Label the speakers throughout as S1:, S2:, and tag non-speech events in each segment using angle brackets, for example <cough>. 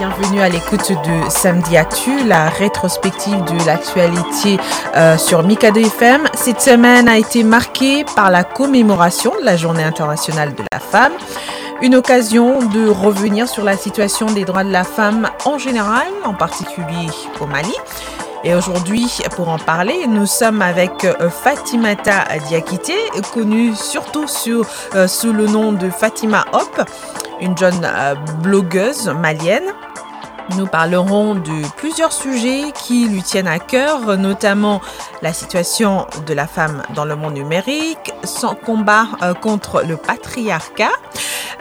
S1: Bienvenue à l'écoute de Samedi Actu, la rétrospective de l'actualité euh, sur Mikado FM. Cette semaine a été marquée par la commémoration de la Journée internationale de la femme. Une occasion de revenir sur la situation des droits de la femme en général, en particulier au Mali. Et aujourd'hui, pour en parler, nous sommes avec euh, Fatimata Diakité, connue surtout sur, euh, sous le nom de Fatima Hop, une jeune euh, blogueuse malienne. Nous parlerons de plusieurs sujets qui lui tiennent à cœur, notamment la situation de la femme dans le monde numérique, son combat euh, contre le patriarcat,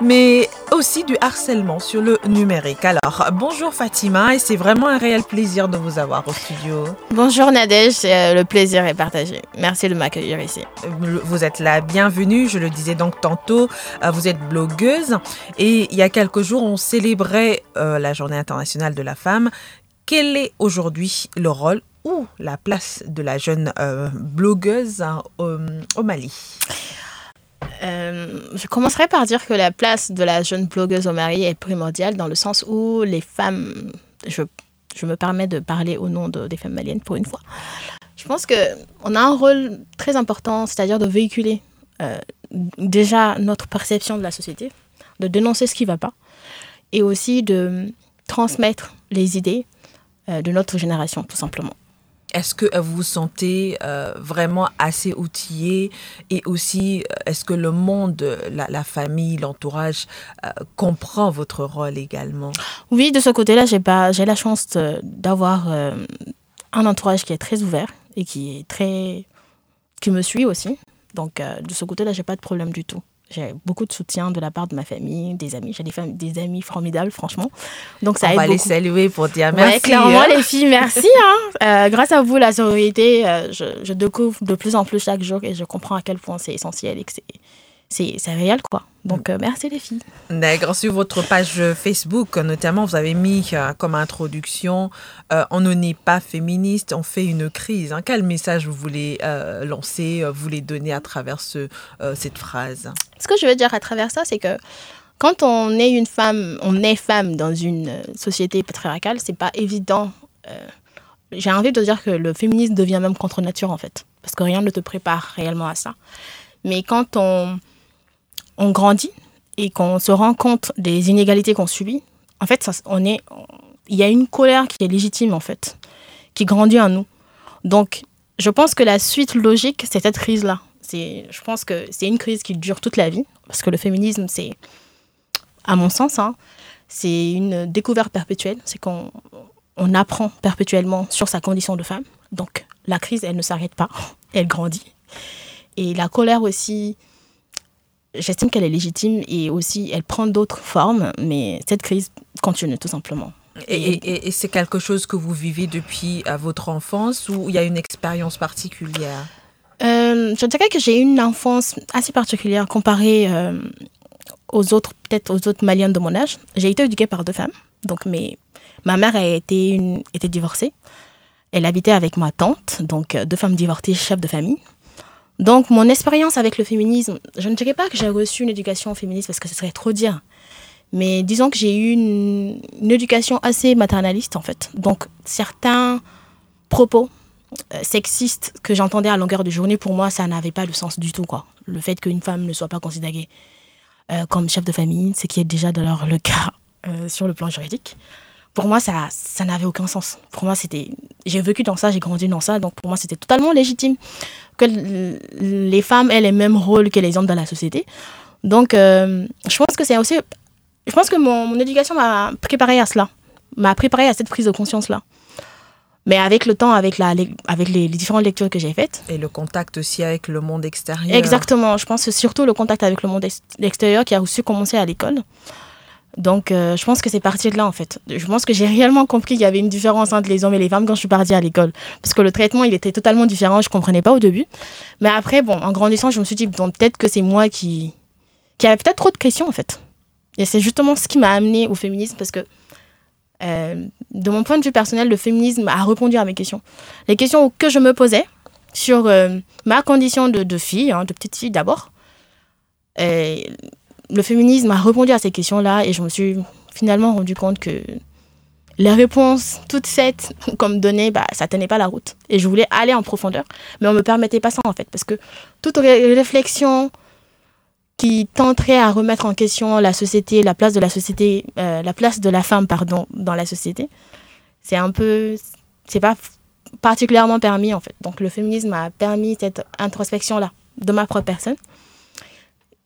S1: mais aussi du harcèlement sur le numérique. Alors, bonjour Fatima, et c'est vraiment un réel plaisir de vous avoir au studio.
S2: Bonjour Nadège, euh, le plaisir est partagé. Merci de m'accueillir ici.
S1: Euh, Vous êtes la bienvenue, je le disais donc tantôt, euh, vous êtes blogueuse et il y a quelques jours on célébrait euh, la journée internationale de la femme. Quel est aujourd'hui le rôle ou la place de la jeune euh, blogueuse hein, au Mali?
S2: Euh, je commencerai par dire que la place de la jeune blogueuse au mari est primordiale dans le sens où les femmes, je, me permets de parler au nom de- des femmes maliennes pour une fois, je pense qu'on a un rôle très important, c'est-à-dire de véhiculer euh, déjà notre perception de la société, de dénoncer ce qui ne va pas et aussi de transmettre les idées euh, de notre génération, tout simplement.
S1: Est-ce que vous vous sentez euh, vraiment assez outillée et aussi est-ce que le monde, la, famille, l'entourage euh, comprend votre rôle également?
S2: Oui, de ce côté-là, j'ai pas, j'ai la chance d'avoir euh, un entourage qui est très ouvert et qui est très, qui me suit aussi. Donc de ce côté-là, j'ai pas de problème du tout. J'ai beaucoup de soutien de la part de ma famille, des amis. J'ai des, amis formidables, franchement. Donc ça
S1: On
S2: aide
S1: va les saluer pour dire
S2: Ouais,
S1: merci.
S2: clairement,
S1: hein.
S2: les filles, merci. hein. Euh, grâce à vous, la sororité, euh, je, je découvre de plus en plus chaque jour et je comprends à quel point c'est essentiel et que c'est, c'est, réel, quoi. Donc, euh, merci les filles.
S1: D'accord. Sur votre page Facebook, notamment, vous avez mis euh, comme introduction euh, On ne n'est pas féministe, on fait une crise. hein. Quel message vous voulez euh, lancer, euh, vous voulez donner à travers ce, euh, cette phrase?
S2: Ce que je veux dire à travers ça, c'est que quand on est une femme, on est femme dans une euh, société patriarcale, c'est pas évident. euh, J'ai envie de dire que le féminisme devient même contre nature en fait, parce que rien ne te prépare réellement à ça. Mais quand on, on grandit et qu'on se rend compte des inégalités qu'on subit, en fait, ça, on est, il y a une colère qui est légitime en fait, qui grandit en nous. Donc, je pense que la suite logique, c'est cette crise-là. C'est, je pense que c'est une crise qui dure toute la vie, parce que le féminisme, c'est, à mon sens, hein, c'est une découverte perpétuelle. C'est qu'on on apprend perpétuellement sur sa condition de femme. Donc, la crise, elle ne s'arrête pas, elle grandit. Et la colère aussi, j'estime qu'elle est légitime et aussi, elle prend d'autres formes, mais cette crise continue tout simplement.
S1: Et, et- et c'est quelque chose que vous vivez depuis votre enfance ou il y a une expérience particulière?
S2: Euh, je dirais que j'ai eu une enfance assez particulière comparée euh, aux autres, peut-être aux autres Maliennes de mon âge. J'ai été éduquée par deux femmes. Donc, mes, ma mère a été, une, était divorcée. Elle habitait avec ma tante, donc euh, deux femmes divorcées, chefs de famille. Donc, mon expérience avec le féminisme, je ne dirais pas que j'ai reçu une éducation féministe parce que ce serait trop dire. Mais disons que j'ai eu une, éducation assez maternaliste, en fait. Donc, certains propos euh, sexistes que j'entendais à longueur de journée, pour moi, ça n'avait pas de sens du tout. Quoi. Le fait qu'une femme ne soit pas considérée euh, comme chef de famille, ce qui est déjà d'ailleurs le cas euh, sur le plan juridique. Pour moi, ça, ça n'avait aucun sens. Pour moi, c'était, j'ai vécu dans ça, j'ai grandi dans ça, donc pour moi, c'était totalement légitime que les femmes aient les mêmes rôles que les hommes dans la société. Donc, euh, je pense que c'est aussi, je pense que mon, mon éducation m'a préparé à cela, m'a préparé à cette prise de conscience-là. Mais avec le temps, avec, la, les- avec les, les différentes lectures que j'ai faites,
S1: Et le contact aussi avec le monde extérieur.
S2: Exactement. Je pense que surtout le contact avec le monde ex- extérieur qui a aussi commencé à l'école. Donc, euh, je pense que c'est parti de là, en fait. Je pense que j'ai réellement compris qu'il y avait une différence entre les hommes et les femmes quand je suis partie à l'école. Parce que le traitement, il était totalement différent. Je ne comprenais pas au début. Mais après, bon, en grandissant, je me suis dit, bon, peut-être que c'est moi qui, qui avait peut-être trop de questions, en fait. Et c'est justement ce qui m'a amené au féminisme parce que, euh, de mon point de vue personnel, le féminisme a répondu à mes questions. Les questions que je me posais sur euh, ma condition de, fille, hein, de petite fille d'abord. Le féminisme a répondu à ces questions-là et je me suis finalement rendu compte que les réponses toutes faites <laughs> comme données, bah, ça tenait pas la route. Et je voulais aller en profondeur, mais on me permettait pas ça en fait, parce que toute ré- réflexion qui tenterait à remettre en question la société, la place de la société, euh, la place de la femme, pardon, dans la société, c'est un peu, c'est pas particulièrement permis en fait. Donc le féminisme a permis cette introspection-là de ma propre personne.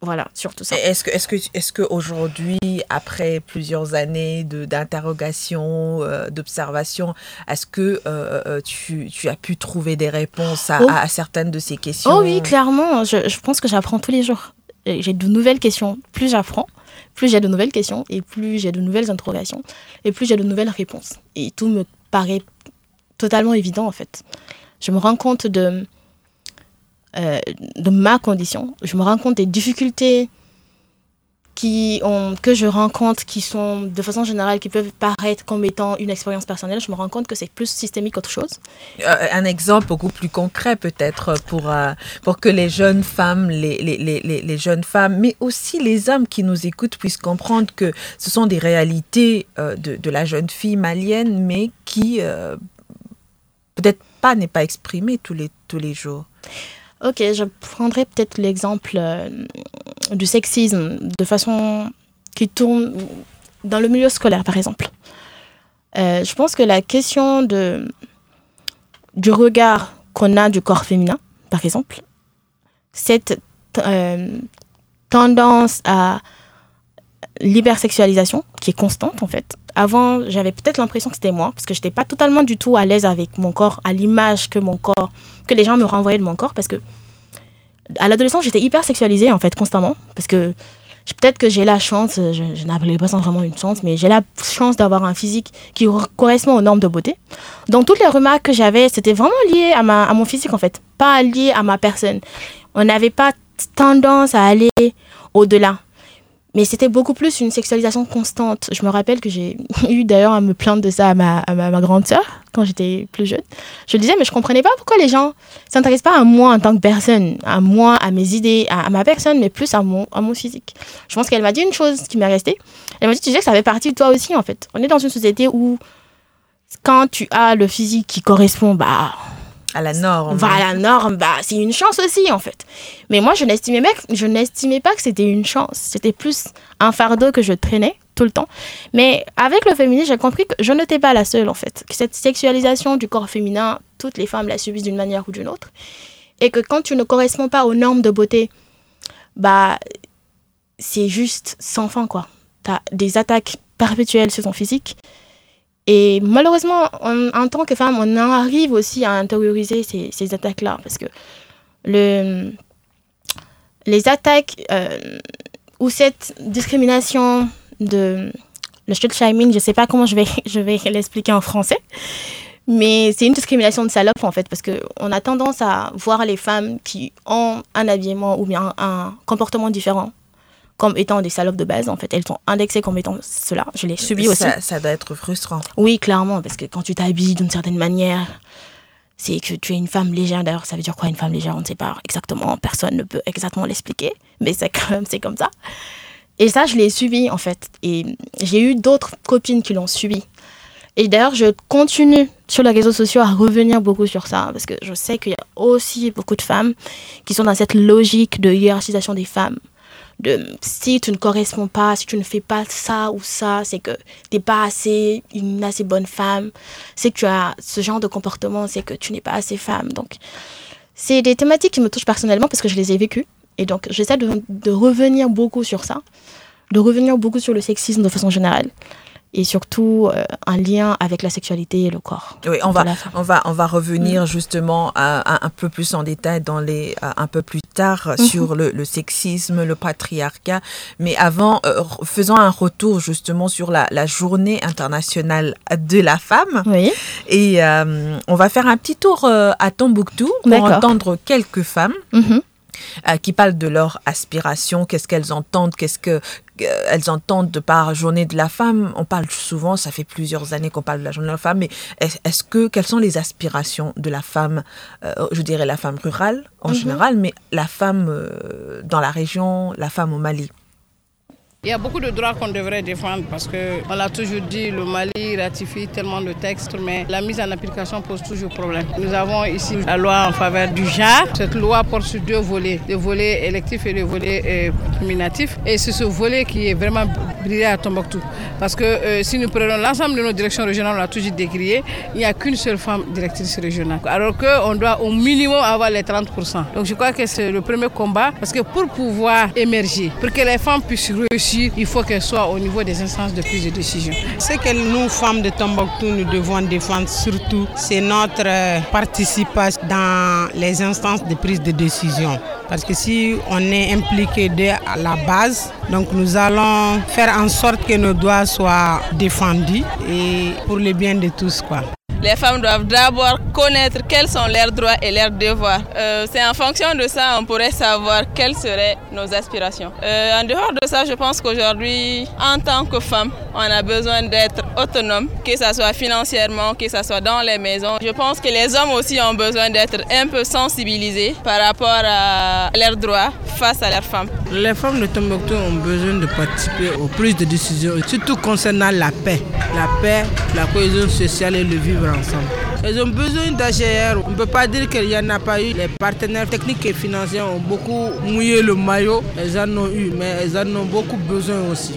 S2: Voilà, surtout ça.
S1: Est-ce que, est-ce que, est-ce que aujourd'hui, après plusieurs années de d'interrogation, euh, d'observation, est-ce que euh, euh, tu, tu as pu trouver des réponses à,
S2: Oh.
S1: à certaines de ces questions?
S2: Oh oui, clairement. Je, je pense que j'apprends tous les jours. J'ai de nouvelles questions. Plus j'apprends, plus j'ai de nouvelles questions et plus j'ai de nouvelles interrogations et plus j'ai de nouvelles réponses. Et tout me paraît totalement évident en fait. Je me rends compte de, euh, de ma condition. Je me rends compte des difficultés que je rencontre qui sont de façon générale qui peuvent paraître comme étant une expérience personnelle. Je me rends compte que c'est plus systémique qu'autre chose.
S1: Euh, un exemple beaucoup plus concret peut-être pour, euh, pour que les jeunes femmes, les, les, les, les- jeunes femmes, mais aussi les hommes qui nous écoutent puissent comprendre que ce sont des réalités de, de la jeune fille malienne, mais qui peut-être pas n'est pas exprimée tous les, tous les jours.
S2: Ok, je prendrais peut-être l'exemple euh, du sexisme de façon qui tourne dans le milieu scolaire, par exemple. Euh, je pense que la question de, du regard qu'on a du corps féminin, par exemple, cette euh, tendance à l'hypersexualisation qui est constante en fait. Avant, j'avais peut-être l'impression que c'était moi parce que j'étais pas totalement du tout à l'aise avec mon corps, à l'image que mon corps, que les gens me renvoyaient de mon corps parce que à l'adolescence, j'étais hyper sexualisée en fait constamment parce que peut-être que j'ai la chance, je, je pas ça vraiment une chance, mais j'ai la chance d'avoir un physique qui re- correspond aux normes de beauté. Donc toutes les remarques que j'avais, c'était vraiment lié à, ma, à mon physique en fait, pas lié à ma personne. On n'avait pas tendance à aller au-delà. Mais c'était beaucoup plus une sexualisation constante. Je me rappelle que j'ai <laughs> eu d'ailleurs à me plaindre de ça à ma, à ma, ma grande sœur quand j'étais plus jeune. Je disais, mais je comprenais pas pourquoi les gens s'intéressent pas à moi en tant que personne, à moi, à mes idées, à, à ma personne, mais plus à mon, à mon physique. Je pense qu'elle m'a dit une chose qui m'est restée. Elle m'a dit, tu sais que ça fait partie de toi aussi, en fait. On est dans une société où quand tu as le physique qui correspond, bah,
S1: À la norme.
S2: va à la norme, bah, c'est une chance aussi, en fait. Mais moi, je n'estimais je n'estimais pas que c'était une chance. C'était plus un fardeau que je traînais tout le temps. Mais avec le féminisme, j'ai compris que je n'étais pas la seule, en fait. Que cette sexualisation du corps féminin, toutes les femmes la subissent d'une manière ou d'une autre. Et que quand tu ne corresponds pas aux normes de beauté, bah, c'est juste sans fin, quoi. Tu as des attaques perpétuelles sur ton physique. Et malheureusement, en, tant que femme, on en arrive aussi à intérioriser ces, attaques-là. Parce que le, les attaques euh, ou cette discrimination de le slut shaming, je ne sais pas comment <laughs> je vais l'expliquer en français, mais c'est une discrimination de salope en fait, parce qu'on a tendance à voir les femmes qui ont un habillement ou bien un comportement différent comme étant des salopes de base en fait. Elles sont indexées comme étant cela. Je l'ai subi aussi.
S1: Ça, ça doit être frustrant.
S2: Oui, clairement, parce que quand tu t'habilles d'une certaine manière, c'est que tu es une femme légère. D'ailleurs, ça veut dire quoi une femme légère? On ne sait pas exactement. Personne ne peut exactement l'expliquer, mais c'est quand même c'est comme ça. Et ça, je l'ai subi en fait. Et j'ai eu d'autres copines qui l'ont subi. Et d'ailleurs, je continue sur les réseaux sociaux à revenir beaucoup sur ça, parce que je sais qu'il y a aussi beaucoup de femmes qui sont dans cette logique de hiérarchisation des femmes, de si tu ne corresponds pas, si tu ne fais pas ça ou ça, c'est que tu n'es pas assez une assez bonne femme. C'est que tu as ce genre de comportement, c'est que tu n'es pas assez femme. Donc, c'est des thématiques qui me touchent personnellement parce que je les ai vécues. Et donc, j'essaie de revenir beaucoup sur ça, de revenir beaucoup sur le sexisme de façon générale et surtout euh, un lien avec la sexualité et le corps.
S1: Oui, on va, on va, on va revenir justement à- à un peu plus en détail dans les, un peu plus tard
S2: Mhm.
S1: sur le, le sexisme, le patriarcat. Mais avant, euh, faisons un retour justement sur la, la journée internationale de la femme.
S2: Oui,
S1: Et euh, on va faire un petit tour à Tombouctou pour entendre quelques femmes
S2: Mhm.
S1: Euh, qui parlent de leur aspiration, qu'est-ce qu'elles entendent, qu'est-ce que euh, elles entendent de par journée de la femme. On parle souvent, ça fait plusieurs années qu'on parle de la journée de la femme, mais est- est-ce que quelles sont les aspirations de la femme, euh, je dirais la femme rurale en
S2: Mhm.
S1: général, mais la femme euh, dans la région, la femme au Mali?
S3: Il y a beaucoup de droits qu'on devrait défendre parce qu'on l'a toujours dit, le Mali ratifie tellement de textes, mais la mise en application pose toujours problème. Nous avons ici la loi en faveur du genre. Cette loi porte sur deux volets, le volet électif et le volet euh, nominatif. Et c'est ce volet qui est vraiment brillé à Tombouctou. Parce que euh, si nous prenons l'ensemble de nos directions régionales, on l'a toujours décrié, il n'y a qu'une seule femme directrice régionale. Alors qu'on doit au minimum avoir les 30%. Donc je crois que c'est le premier combat parce que pour pouvoir émerger, pour que les femmes puissent réussir, il faut qu'elles soient au niveau des instances de prise de décision.
S4: Ce que nous, femmes de Tombouctou, nous devons défendre surtout, c'est notre euh, participation dans les instances de prise de décision. Parce que si on est impliqué dès à la base, donc nous allons faire en sorte que nos droits soient défendus et pour le bien de tous. Quoi.
S5: Les femmes doivent d'abord connaître quels sont leurs droits et leurs devoirs. Euh, c'est en fonction de ça on pourrait savoir quelles seraient nos aspirations. Euh, en dehors de ça, je pense qu'aujourd'hui, en tant que femme, on a besoin d'être autonome, que ce soit financièrement, que ce soit dans les maisons. Je pense que les hommes aussi ont besoin d'être un peu sensibilisés par rapport à leurs droits face à leurs femmes.
S4: Les femmes de Tombouctou ont besoin de participer aux prises de décision, surtout concernant la paix. La paix, la cohésion sociale et le vivre ensemble. Elles ont besoin d'AGR. On ne peut pas dire qu'il n'y en a pas eu. Les partenaires techniques et financiers ont beaucoup mouillé le maillot. Elles en ont eu, mais elles en ont beaucoup besoin aussi.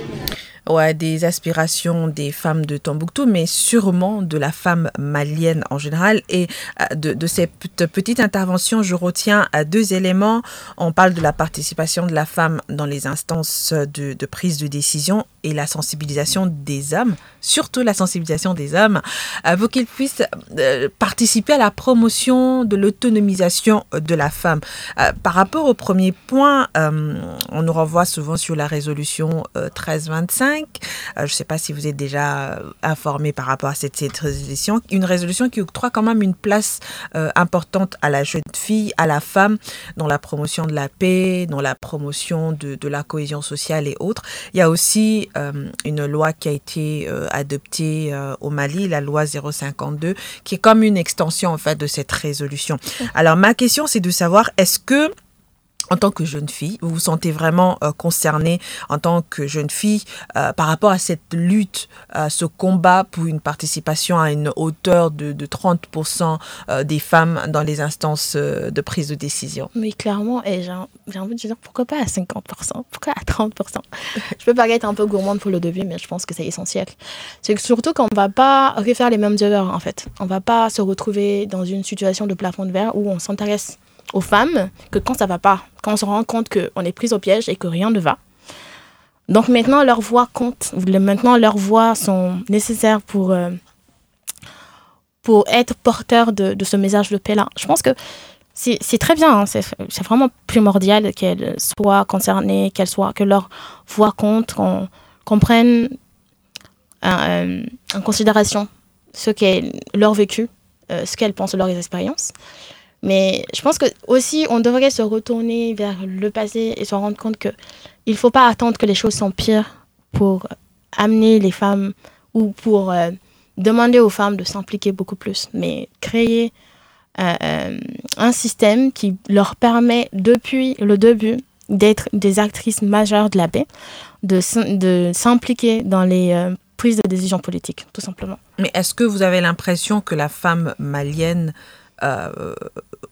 S1: Ouais, des aspirations des femmes de Tombouctou, mais sûrement de la femme malienne en général. Et euh, de, de cette petite intervention, je retiens euh, deux éléments. On parle de la participation de la femme dans les instances de, de prise de décision et la sensibilisation des hommes, surtout la sensibilisation des hommes, euh, pour qu'ils puissent euh, participer à la promotion de l'autonomisation de la femme. Euh, par rapport au premier point, on nous renvoie souvent sur la résolution euh, 1325. Euh, je ne sais pas si vous êtes déjà informé par rapport à cette, résolution. Une résolution qui octroie quand même une place importante à la jeune fille, à la femme, dans la promotion de la paix, dans la promotion de, de la cohésion sociale et autres. Il y a aussi une loi qui a été adoptée euh, au Mali, la loi 052, qui est comme une extension en fait de cette résolution. Alors ma question c'est de savoir est-ce que en tant que jeune fille, vous vous sentez vraiment euh, concernée en tant que jeune fille euh, par rapport à cette lutte, à ce combat pour une participation à une hauteur de, de 30% euh, des femmes dans les instances euh, de prise de décision?
S2: Mais clairement, et j'ai j'ai envie de dire pourquoi pas à 50% Pourquoi à 30% Je peux paraître un peu gourmande pour le début, mais je pense que c'est essentiel. C'est surtout qu'on ne va pas refaire les mêmes erreurs, en fait. On ne va pas se retrouver dans une situation de plafond de verre où on s'intéresse aux femmes que quand ça va pas, quand on se rend compte qu'on est prise au piège et que rien ne va. Donc maintenant, leur voix compte. Le- Maintenant, leurs voix sont nécessaires pour, euh, pour être porteur de, ce message de paix-là. Je pense que c'est très bien, hein, c'est vraiment primordial qu'elles soient concernées, qu'elles soient, que leur voix compte, qu'on qu'on prenne euh, en considération ce qu'est leur vécu, euh, ce qu'elles pensent de leurs expériences. Mais je pense que aussi on devrait se retourner vers le passé et se rendre compte que il faut pas attendre que les choses s'empirent pour amener les femmes ou pour euh, demander aux femmes de s'impliquer beaucoup plus, mais créer euh, euh, un système qui leur permet depuis le début d'être des actrices majeures de la paix, de, s'im- de s'impliquer dans les prises de décision politiques, tout simplement.
S1: Mais est-ce que vous avez l'impression que la femme malienne euh,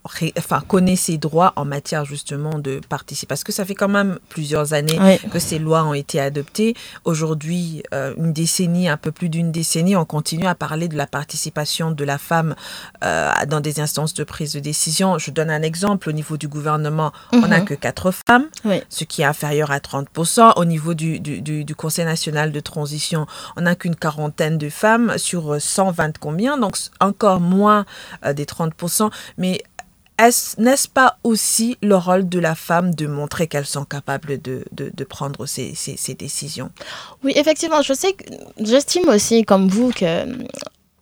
S1: ré- enfin, connaît ses droits en matière justement de participation Parce que ça fait quand même plusieurs années que ces lois ont été adoptées. Aujourd'hui, euh, une décennie, un peu plus d'une décennie, on continue à parler de la participation de la femme euh, dans des instances de prise de décision. Je donne un exemple. Au niveau du gouvernement, on n'a
S2: Mhm.
S1: que quatre femmes,
S2: Oui.
S1: ce qui est inférieur à 30%. Au niveau du, du, du, du Conseil national de transition, on n'a qu'une quarantaine de femmes sur euh, 120 combien, donc encore moins des 30%. Mais est-ce- n'est-ce pas aussi le rôle de la femme de montrer qu'elles sont capables de, prendre ces, décisions?
S2: Oui, effectivement, je sais que j'estime aussi, comme vous, que euh,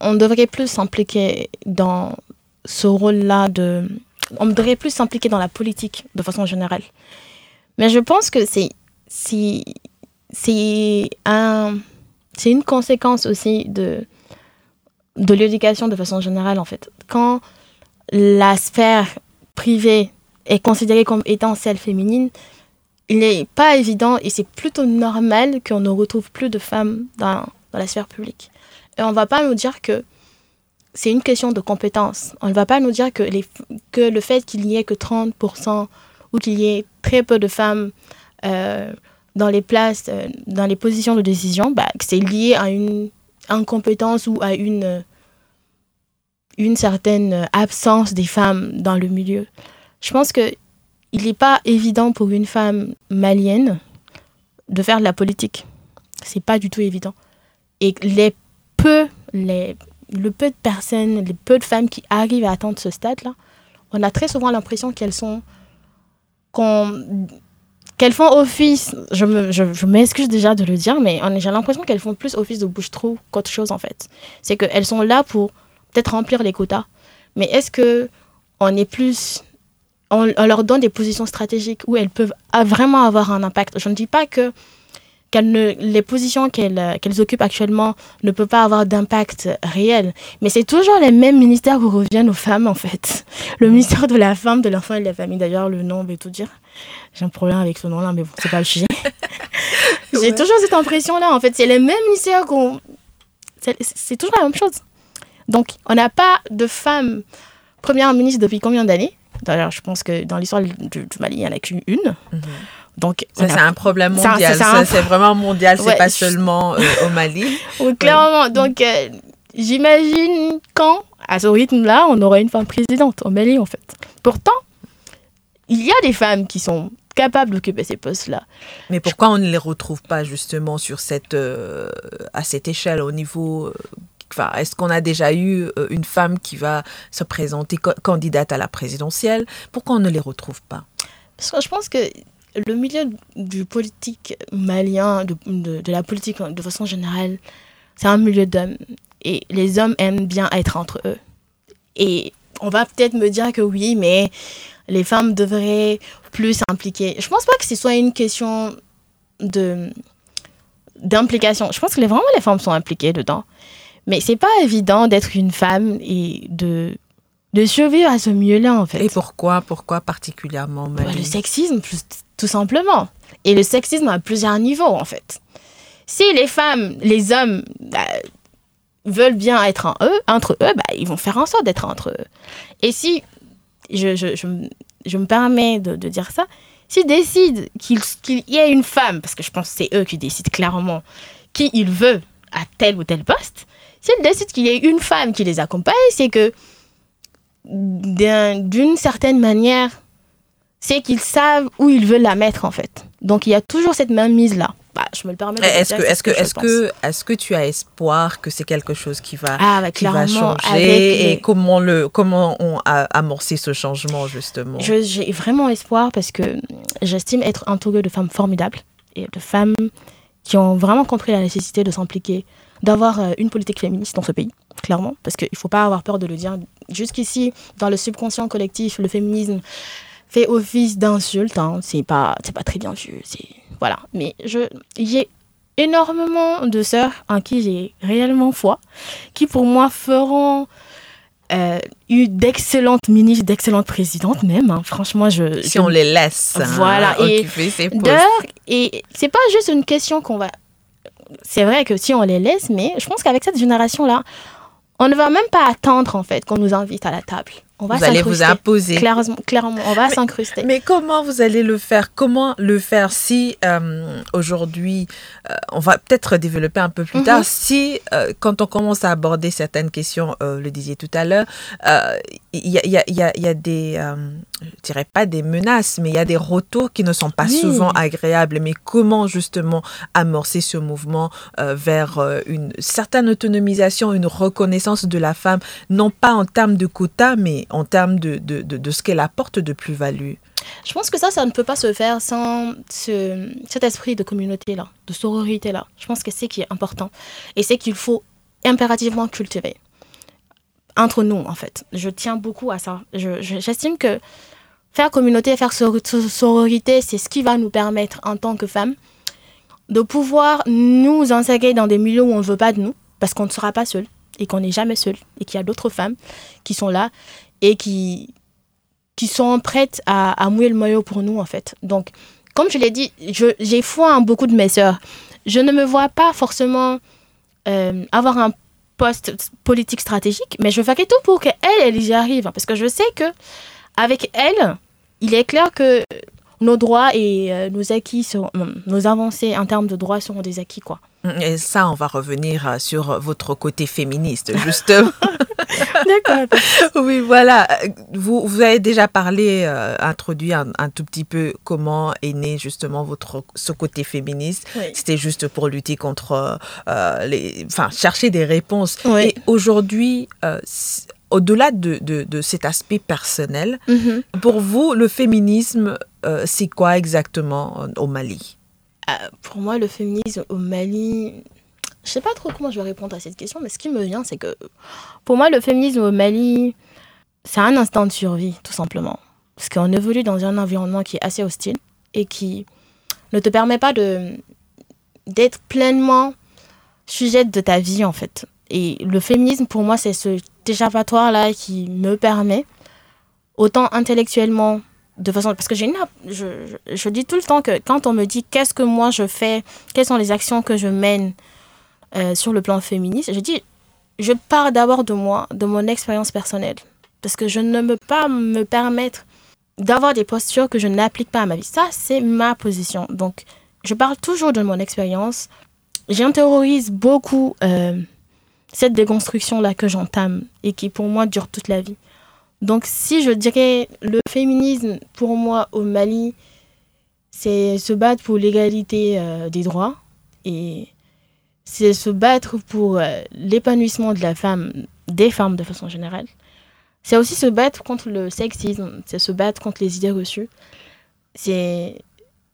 S2: on devrait plus s'impliquer dans ce rôle-là. On devrait plus s'impliquer dans la politique de façon générale. Mais je pense que c'est une conséquence aussi de de l'éducation de façon générale en fait. Quand la sphère privée est considérée comme étant celle féminine, il n'est pas évident et c'est plutôt normal qu'on ne retrouve plus de femmes dans, dans la sphère publique. Et on ne va pas nous dire que c'est une question de compétence. On ne va pas nous dire que, les, que le fait qu'il n'y ait que 30% ou qu'il y ait très peu de femmes euh, dans les places, euh, dans les positions de décision, bah, c'est lié à une incompétence ou à une, une certaine absence des femmes dans le milieu. Je pense que il n'est pas évident pour une femme malienne de faire de la politique. C'est pas du tout évident. Et les peu, les, le peu de personnes, les peu de femmes qui arrivent à atteindre ce stade-là, on a très souvent l'impression qu'elles sont. qu'on- qu'elles font office. Je me- je- je m'excuse déjà de le dire, mais j'ai l'impression qu'elles font plus office de bouche-trou qu'autre chose, en fait. C'est qu'elles sont là pour peut-être remplir les quotas. Mais est-ce que on est plus on, on leur donne des positions stratégiques où elles peuvent vraiment avoir un impact? Je ne dis pas que qu'elles ne, les positions qu'elles qu'elles occupent actuellement ne peuvent pas avoir d'impact réel. Mais c'est toujours les mêmes ministères qui reviennent aux femmes, en fait. <laughs> Le ministère de la femme, de l'enfant et de la famille, d'ailleurs, le nom veut tout dire. J'ai un problème avec ce nom-là, mais bon, c'est pas le sujet. <laughs> J'ai
S1: Ouais.
S2: toujours cette impression-là, en fait. C'est les mêmes ministères qu'on... C'est c'est toujours la même chose. Donc, on n'a pas de femme première ministre depuis combien d'années? D'ailleurs, je pense que dans l'histoire du, du Mali, il n'y en a qu'une. Donc,
S1: Ça,
S2: a-
S1: c'est un problème mondial.
S2: c'est
S1: Ça,
S2: un-
S1: c'est vraiment mondial. C'est
S2: Ouais,
S1: pas
S2: je-
S1: seulement euh, au Mali. <laughs>
S2: Oui, clairement. Donc, euh, j'imagine quand, à ce rythme-là, on aura une femme présidente au Mali, en fait. Pourtant, il y a des femmes qui sont capables d'occuper ces postes-là.
S1: Mais pourquoi on ne les retrouve pas justement sur cette, euh, à cette échelle au niveau Est-ce qu'on a déjà eu euh, une femme qui va se présenter candidate à la présidentielle? Pourquoi on ne les retrouve pas?
S2: Parce que je pense que le milieu du politique malien, de, la politique de façon générale, c'est un milieu d'hommes. Et les hommes aiment bien être entre eux. Et on va peut-être me dire que oui, mais les femmes devraient plus s'impliquer. Je pense pas que ce soit une question d'implication. Je pense que vraiment les femmes sont impliquées dedans. Mais c'est pas évident d'être une femme et de, de survivre à ce milieu-là, en fait.
S1: Et pourquoi Pourquoi particulièrement
S2: Bah, le sexisme, tout simplement. Et le sexisme à plusieurs niveaux, en fait. Si les femmes, les hommes bah, veulent bien être en eux, entre eux, bah, ils vont faire en sorte d'être entre eux. Et si, je, je, je, me- je me permets de, de dire ça, s'ils décident qu'il qu'il y ait une femme, parce que je pense que c'est eux qui décident clairement qui ils veulent à tel ou tel poste, s'ils décident qu'il y ait une femme qui les accompagne, c'est que d'un- d'une certaine manière, c'est qu'ils savent où ils veulent la mettre en fait. Donc il y a toujours cette même mise là. Bah, je me le permets. de
S1: Est-ce
S2: dire,
S1: que, est-ce
S2: ce
S1: que, est-ce que, est-ce que tu as espoir que c'est quelque chose qui va,
S2: ah bah,
S1: qui va changer
S2: les-
S1: et comment le, comment on a amorcé ce changement justement?
S2: J'ai vraiment espoir parce que j'estime être entourée de femmes formidables et de femmes qui ont vraiment compris la nécessité de s'impliquer, d'avoir euh, une politique féministe dans ce pays, clairement, parce qu'il ne faut pas avoir peur de le dire. Jusqu'ici, dans le subconscient collectif, le féminisme fait office d'insulte, hein, c'est pas, c'est pas très bien vu, c'est voilà. Mais je, j'ai énormément de sœurs en qui j'ai réellement foi, qui pour moi feront euh, eu d'excellentes ministres, d'excellentes présidentes même. hein. Franchement, je.
S1: Si
S2: je-
S1: on les laisse hein,
S2: Voilà, et
S1: occuper ces postes.
S2: Et c'est pas juste une question qu'on va. C'est vrai que si on les laisse, mais je pense qu'avec cette génération-là, on ne va même pas attendre en fait qu'on nous invite à la table. On va
S1: Vous allez vous imposer.
S2: Clairement, clairement, on va s'incruster.
S1: Mais comment vous allez le faire? Comment le faire si euh, aujourd'hui, euh, on va peut-être développer un peu plus
S2: Mhm.
S1: tard, si euh, quand on commence à aborder certaines questions, euh, le disiez tout à l'heure, euh, il y, a, il y a- il y a- il y a des, euh, je dirais pas des menaces, mais il y a des retours qui ne sont pas
S2: Oui.
S1: souvent agréables. Mais comment justement amorcer ce mouvement euh, vers euh, une certaine autonomisation, une reconnaissance de la femme, non pas en termes de quotas, mais en termes de, de, de, ce qu'elle apporte de plus-value
S2: Je pense que ça, ça ne peut pas se faire sans ce, cet esprit de communauté-là, de sororité-là. Je pense que c'est qui est important. Et c'est qu'il faut impérativement cultiver. Entre nous, en fait. Je tiens beaucoup à ça. Je- je- J'estime que faire communauté, faire sor- sor- sororité, c'est ce qui va nous permettre, en tant que femmes, de pouvoir nous insérer dans des milieux où on ne veut pas de nous, parce qu'on ne sera pas seul, et qu'on n'est jamais seul, et qu'il y a d'autres femmes qui sont là, et qui, qui sont prêtes à, mouiller le maillot pour nous, en fait. Donc, comme je l'ai dit, j'ai foi en beaucoup de mes sœurs. Je ne me vois pas forcément euh, avoir un poste politique stratégique, mais je ferai tout pour qu'elle, elle y arrive. Parce que je sais que avec elle, il est clair que nos droits et euh, nos acquis, seront, nos avancées en termes de droits seront des acquis, quoi.
S1: Et ça, on va revenir euh, sur votre côté féministe, justement. <laughs> <laughs>
S2: D'accord.
S1: oui, voilà. Vous, vous avez déjà parlé, euh, introduit un, un tout petit peu comment est né justement votre, ce côté féministe.
S2: Oui.
S1: C'était juste pour lutter contre euh, les... Enfin, chercher des réponses.
S2: Oui.
S1: Et aujourd'hui, euh, au-delà de, de, de cet aspect personnel,
S2: Mhm.
S1: pour vous, le féminisme, euh, c'est quoi exactement euh, au Mali?
S2: Euh, pour moi, le féminisme au Mali, je sais pas trop comment je vais répondre à cette question, mais ce qui me vient, c'est que pour moi, le féminisme au Mali, c'est un instant de survie, tout simplement. Parce qu'on évolue dans un environnement qui est assez hostile et qui ne te permet pas de d'être pleinement sujette de ta vie, en fait. Et le féminisme, pour moi, c'est ce échappatoire-là qui me permet, autant intellectuellement de façon parce que j'ai une je, je dis tout le temps que quand on me dit qu'est-ce que moi je fais quelles sont les actions que je mène euh, sur le plan féministe je dis je pars d'abord de moi de mon expérience personnelle. Parce que je ne peux pas me permettre d'avoir des postures que je n'applique pas à ma vie. Ça c'est ma position. Donc je parle toujours de mon expérience. J'intériorise beaucoup euh, cette déconstruction là que j'entame et qui pour moi dure toute la vie donc, si je dirais le féminisme, pour moi, au Mali, c'est se battre pour l'égalité euh, des droits et c'est se battre pour euh, l'épanouissement de la femme, des femmes de façon générale. C'est aussi se battre contre le sexisme, c'est se battre contre les idées reçues. C'est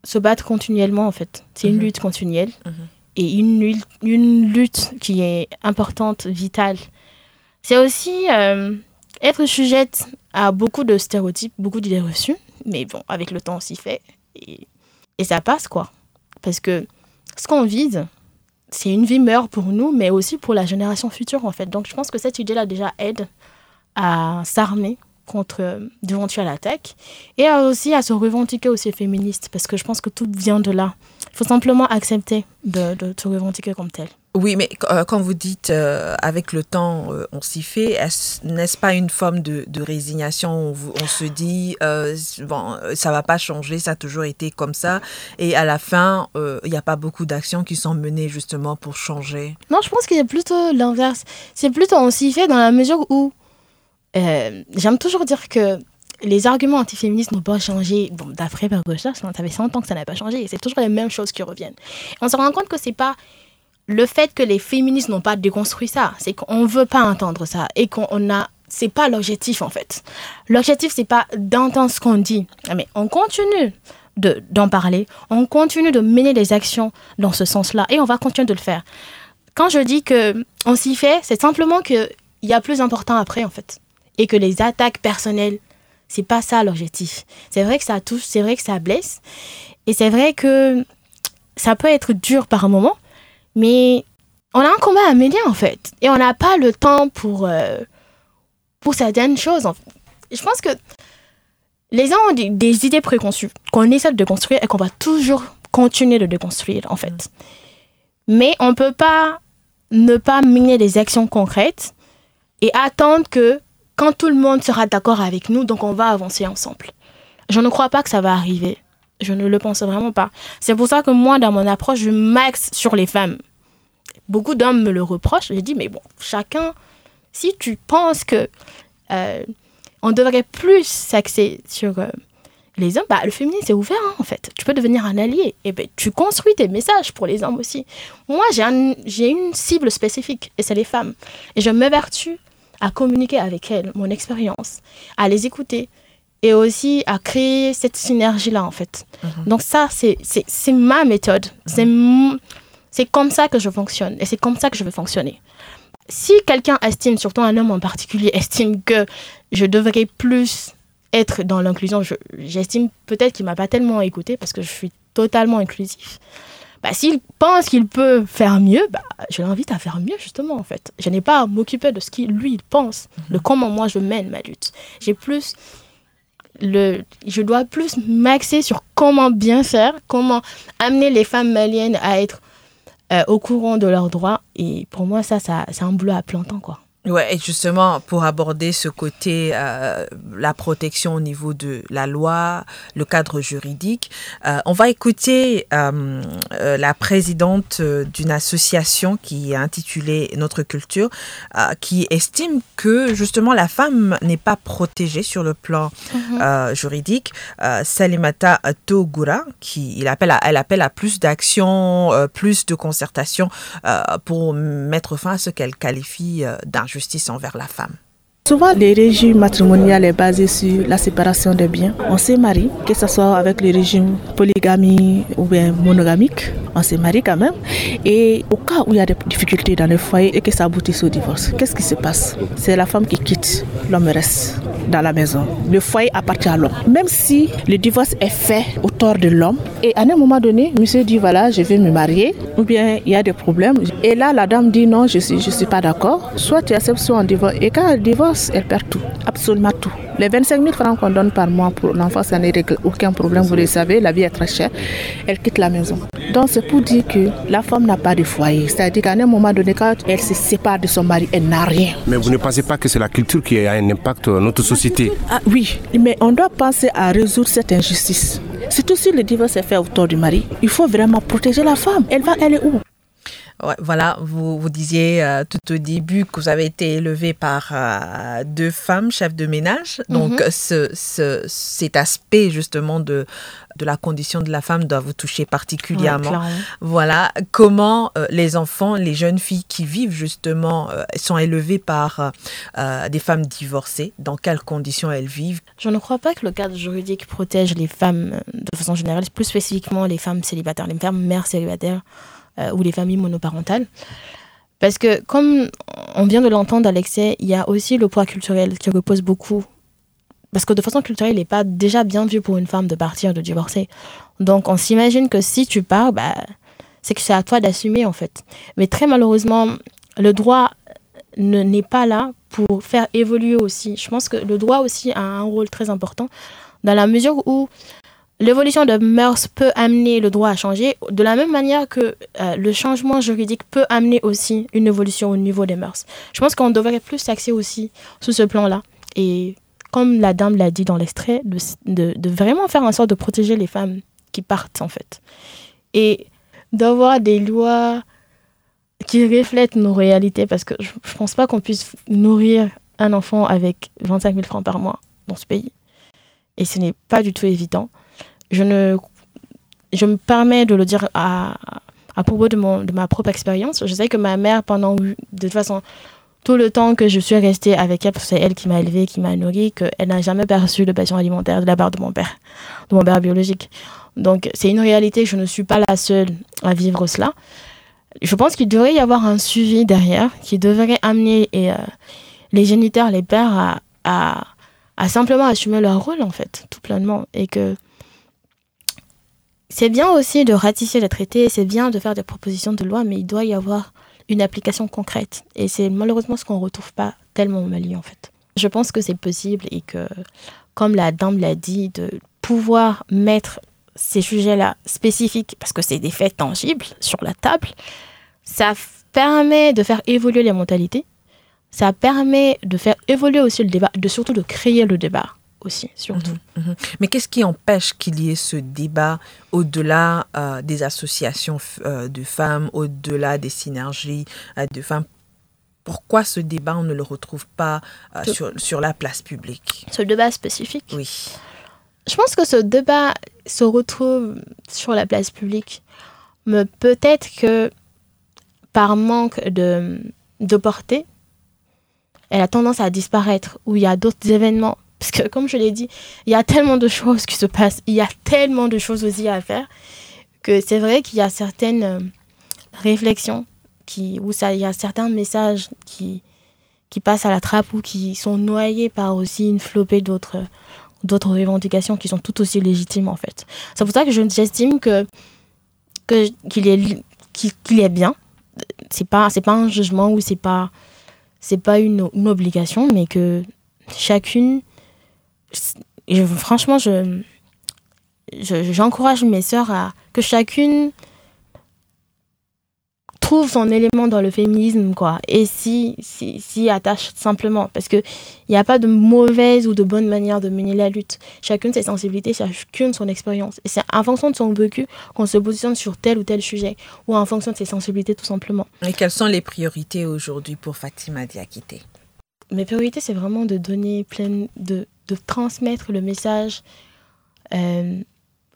S2: se battre continuellement, en fait. C'est une
S1: Mhm.
S2: lutte continuelle
S1: Mhm.
S2: Et une, lutte- qui est importante, vitale. C'est aussi euh, être sujette à beaucoup de stéréotypes, beaucoup d'idées reçues, mais bon, avec le temps, on s'y fait et, et ça passe quoi. Parce que ce qu'on vise, c'est une vie meilleure pour nous, mais aussi pour la génération future en fait. Donc je pense que cette idée-là déjà aide à s'armer contre euh, d'éventuelles attaques et à aussi à se revendiquer aussi féministe parce que je pense que tout vient de là. Il faut simplement accepter de, de se revendiquer comme tel.
S1: Oui, mais euh, quand vous dites euh, avec le temps, euh, on s'y fait, est-ce- n'est-ce pas une forme de, de résignation On, on se dit, bon, ça va pas changer, ça a toujours été comme ça, et à la fin, il n'y a pas beaucoup d'actions qui sont menées justement pour changer?
S2: Non, je pense qu'il y a plutôt l'inverse. C'est plutôt on s'y fait dans la mesure où euh, j'aime toujours dire que les arguments antiféministes n'ont pas changé. Bon, d'après ma recherche, ça fait 100 ans que ça n'a pas changé. C'est toujours les mêmes choses qui reviennent. On se rend compte que c'est pas le fait que les féministes n'ont pas déconstruit ça, c'est qu'on veut pas entendre ça et qu'on a c'est pas l'objectif en fait. L'objectif c'est pas d'entendre ce qu'on dit, mais on continue de d'en parler, on continue de mener des actions dans ce sens-là et on va continuer de le faire. Quand je dis que on s'y fait, c'est simplement que il y a plus important après en fait et que les attaques personnelles c'est pas ça l'objectif. C'est vrai que ça touche, c'est vrai que ça blesse et c'est vrai que ça peut être dur par moment, mais on a un combat à mener en fait et on n'a pas le temps pour euh, pour certaines choses. Je pense que les gens ont des, idées préconçues qu'on essaie de construire et qu'on va toujours continuer de déconstruire en fait. Mais on peut pas ne pas mener des actions concrètes et attendre que quand tout le monde sera d'accord avec nous, donc on va avancer ensemble. Je ne crois pas que ça va arriver. Je ne le pense vraiment pas. C'est pour ça que moi, dans mon approche, je max sur les femmes. Beaucoup d'hommes me le reprochent. Je dis, mais bon, chacun, si tu penses que euh, on devrait plus s'axer sur euh, les hommes, bah, le féminisme c'est ouvert hein, en fait. Tu peux devenir un allié et ben, tu construis tes messages pour les hommes aussi. Moi j'ai une cible spécifique et c'est les femmes. Et je m'évertue à communiquer avec elles mon expérience, à les écouter et aussi à créer cette synergie là en fait. Donc ça c'est ma méthode. C'est mon- C'est comme ça que je fonctionne et c'est comme ça que je veux fonctionner. Si quelqu'un estime, surtout un homme en particulier, <laughs> estime que je devrais plus être dans l'inclusion, je- j'estime peut-être qu'il m'a pas tellement écouté parce que je suis totalement inclusif. Bah, S'il pense qu'il peut faire mieux, bah, je l'invite à faire mieux justement en fait. Je n'ai pas à m'occuper de ce qu'il lui il pense, de comment moi je mène ma lutte. J'ai plus le, je dois plus m'axer sur comment bien faire, comment amener les femmes maliennes à être euh, au courant de leurs droits. Et pour moi, ça, ça c'est un boulot à plein temps, quoi.
S1: Ouais, et justement, pour aborder ce côté, euh, la protection au niveau de la loi, le cadre juridique, euh, on va écouter euh, la présidente d'une association qui est intitulée Notre Culture, qui estime que justement la femme n'est pas protégée sur le plan euh, juridique. Salimata Togura, qui il appelle à, elle appelle à plus d'action, euh, plus de concertation pour mettre fin à ce qu'elle qualifie euh, envers la femme.
S6: Souvent, les régimes matrimonial est basé sur la séparation des biens. On se marie, que ce soit avec le régime polygamie ou bien monogamique, on se marie quand même. Et au cas où il y a des difficultés dans le foyer et que ça aboutisse au divorce, qu'est-ce qui se passe? C'est la femme qui quitte, l'homme reste dans la maison. Le foyer appartient à l'homme. Même si le divorce est fait au tort de l'homme, et à un moment donné, monsieur dit voilà, je vais me marier, ou bien il y a des problèmes. Et là, la dame dit non, je ne suis, je suis pas d'accord. Soit tu acceptes, soit on divorce. Et quand elle divorce, elle perd tout, absolument tout. Les 25 000 francs qu'on donne par mois pour l'enfant, ça ne règle aucun problème, vous le savez, la vie est très chère. Elle quitte la maison. Donc c'est pour dire que la femme n'a pas de foyer. C'est-à-dire qu'à un moment donné, quand elle se sépare de son mari, elle n'a rien.
S7: Mais vous ne pensez pas que c'est la culture qui a un impact sur notre société?
S6: Ah oui, mais on doit penser à résoudre cette injustice. Surtout si le divorce est fait autour du mari, il faut vraiment protéger la femme. Elle va, est où?
S1: Ouais, voilà, vous, vous disiez euh, tout au début que vous avez été élevé par euh, deux femmes chefs de ménage. Donc, ce, ce- cet aspect justement de, de la condition de la femme doit vous toucher particulièrement. voilà, comment euh, les enfants, les jeunes filles qui vivent justement, euh, sont élevées par euh, euh, des femmes divorcées, dans quelles conditions elles vivent?
S2: Je ne crois pas que le cadre juridique protège les femmes euh, de façon générale, plus spécifiquement les femmes célibataires, les femmes mères célibataires euh, ou les familles monoparentales. Parce que, comme on vient de l'entendre à l'excès, il y a aussi le poids culturel qui repose beaucoup. Parce que de façon culturelle, il n'est pas déjà bien vu pour une femme de partir, de divorcer. Donc, on s'imagine que si tu pars, bah, c'est que c'est à toi d'assumer, en fait. Mais très malheureusement, le droit ne- n'est pas là pour faire évoluer aussi. Je pense que le droit aussi a un rôle très important dans la mesure où l'évolution de mœurs peut amener le droit à changer, de la même manière que euh, le changement juridique peut amener aussi une évolution au niveau des mœurs. Je pense qu'on devrait plus s'axer aussi sur ce plan-là. Et comme la dame l'a dit dans l'extrait, de, de, de vraiment faire en sorte de protéger les femmes qui partent en fait. Et d'avoir des lois qui reflètent nos réalités, parce que je ne pense pas qu'on puisse nourrir un enfant avec 25 000 francs par mois dans ce pays. Et ce n'est pas du tout évident. Je, ne, je me permets de le dire à, à propos de, mon, de ma propre expérience. Je sais que ma mère, pendant, de toute façon, tout le temps que je suis restée avec elle, c'est elle qui m'a élevée, qui m'a nourrie, qu'elle n'a jamais perçu de passion alimentaire de la part de mon père, de mon père biologique. Donc, c'est une réalité, je ne suis pas la seule à vivre cela. Je pense qu'il devrait y avoir un suivi derrière qui devrait amener euh, les géniteurs, les pères à, à, à simplement assumer leur rôle, en fait, tout pleinement. Et que c'est bien aussi de ratifier les traités, c'est bien de faire des propositions de loi, mais il doit y avoir une application concrète. Et c'est malheureusement ce qu'on ne retrouve pas tellement au Mali, en fait. Je pense que c'est possible et que, comme la dame l'a dit, de pouvoir mettre ces sujets-là spécifiques, parce que c'est des faits tangibles sur la table, ça permet de faire évoluer les mentalités, ça permet de faire évoluer aussi le débat, de surtout de créer le débat aussi, surtout.
S1: Mhm, mhm. Mais qu'est-ce qui empêche qu'il y ait ce débat au-delà euh, des associations euh, de femmes, au-delà des synergies euh, de femmes? Pourquoi ce débat, on ne le retrouve pas sur la place publique?
S2: Ce débat spécifique?
S1: Oui.
S2: Je pense que ce débat se retrouve sur la place publique, mais peut-être que par manque de, de portée, elle a tendance à disparaître, ou il y a d'autres événements. Parce que, comme je l'ai dit, il y a tellement de choses qui se passent, il y a tellement de choses aussi à faire, que c'est vrai qu'il y a certaines euh, réflexions, qui, où ça, il y a certains messages qui, qui passent à la trappe ou qui sont noyés par aussi une flopée d'autres d'autres revendications qui sont tout aussi légitimes en fait. C'est pour ça que je- j'estime que qu'il est qu'il est bien. C'est pas c'est pas un jugement ou c'est pas c'est pas une, une obligation, mais que chacune franchement je je- j'encourage mes sœurs à que chacune trouve son élément dans le féminisme quoi et si si, s'y attache simplement. Parce que il n'y a pas de mauvaise ou de bonne manière de mener la lutte. Chacune ses sensibilités chacune son expérience. Et c'est en fonction de son vécu qu'on se positionne sur tel ou tel sujet ou en fonction de ses sensibilités tout simplement.
S1: Et quelles sont les priorités aujourd'hui pour Fatima Diakité?
S2: Mes priorités, c'est vraiment de donner plein, de, de transmettre le message euh,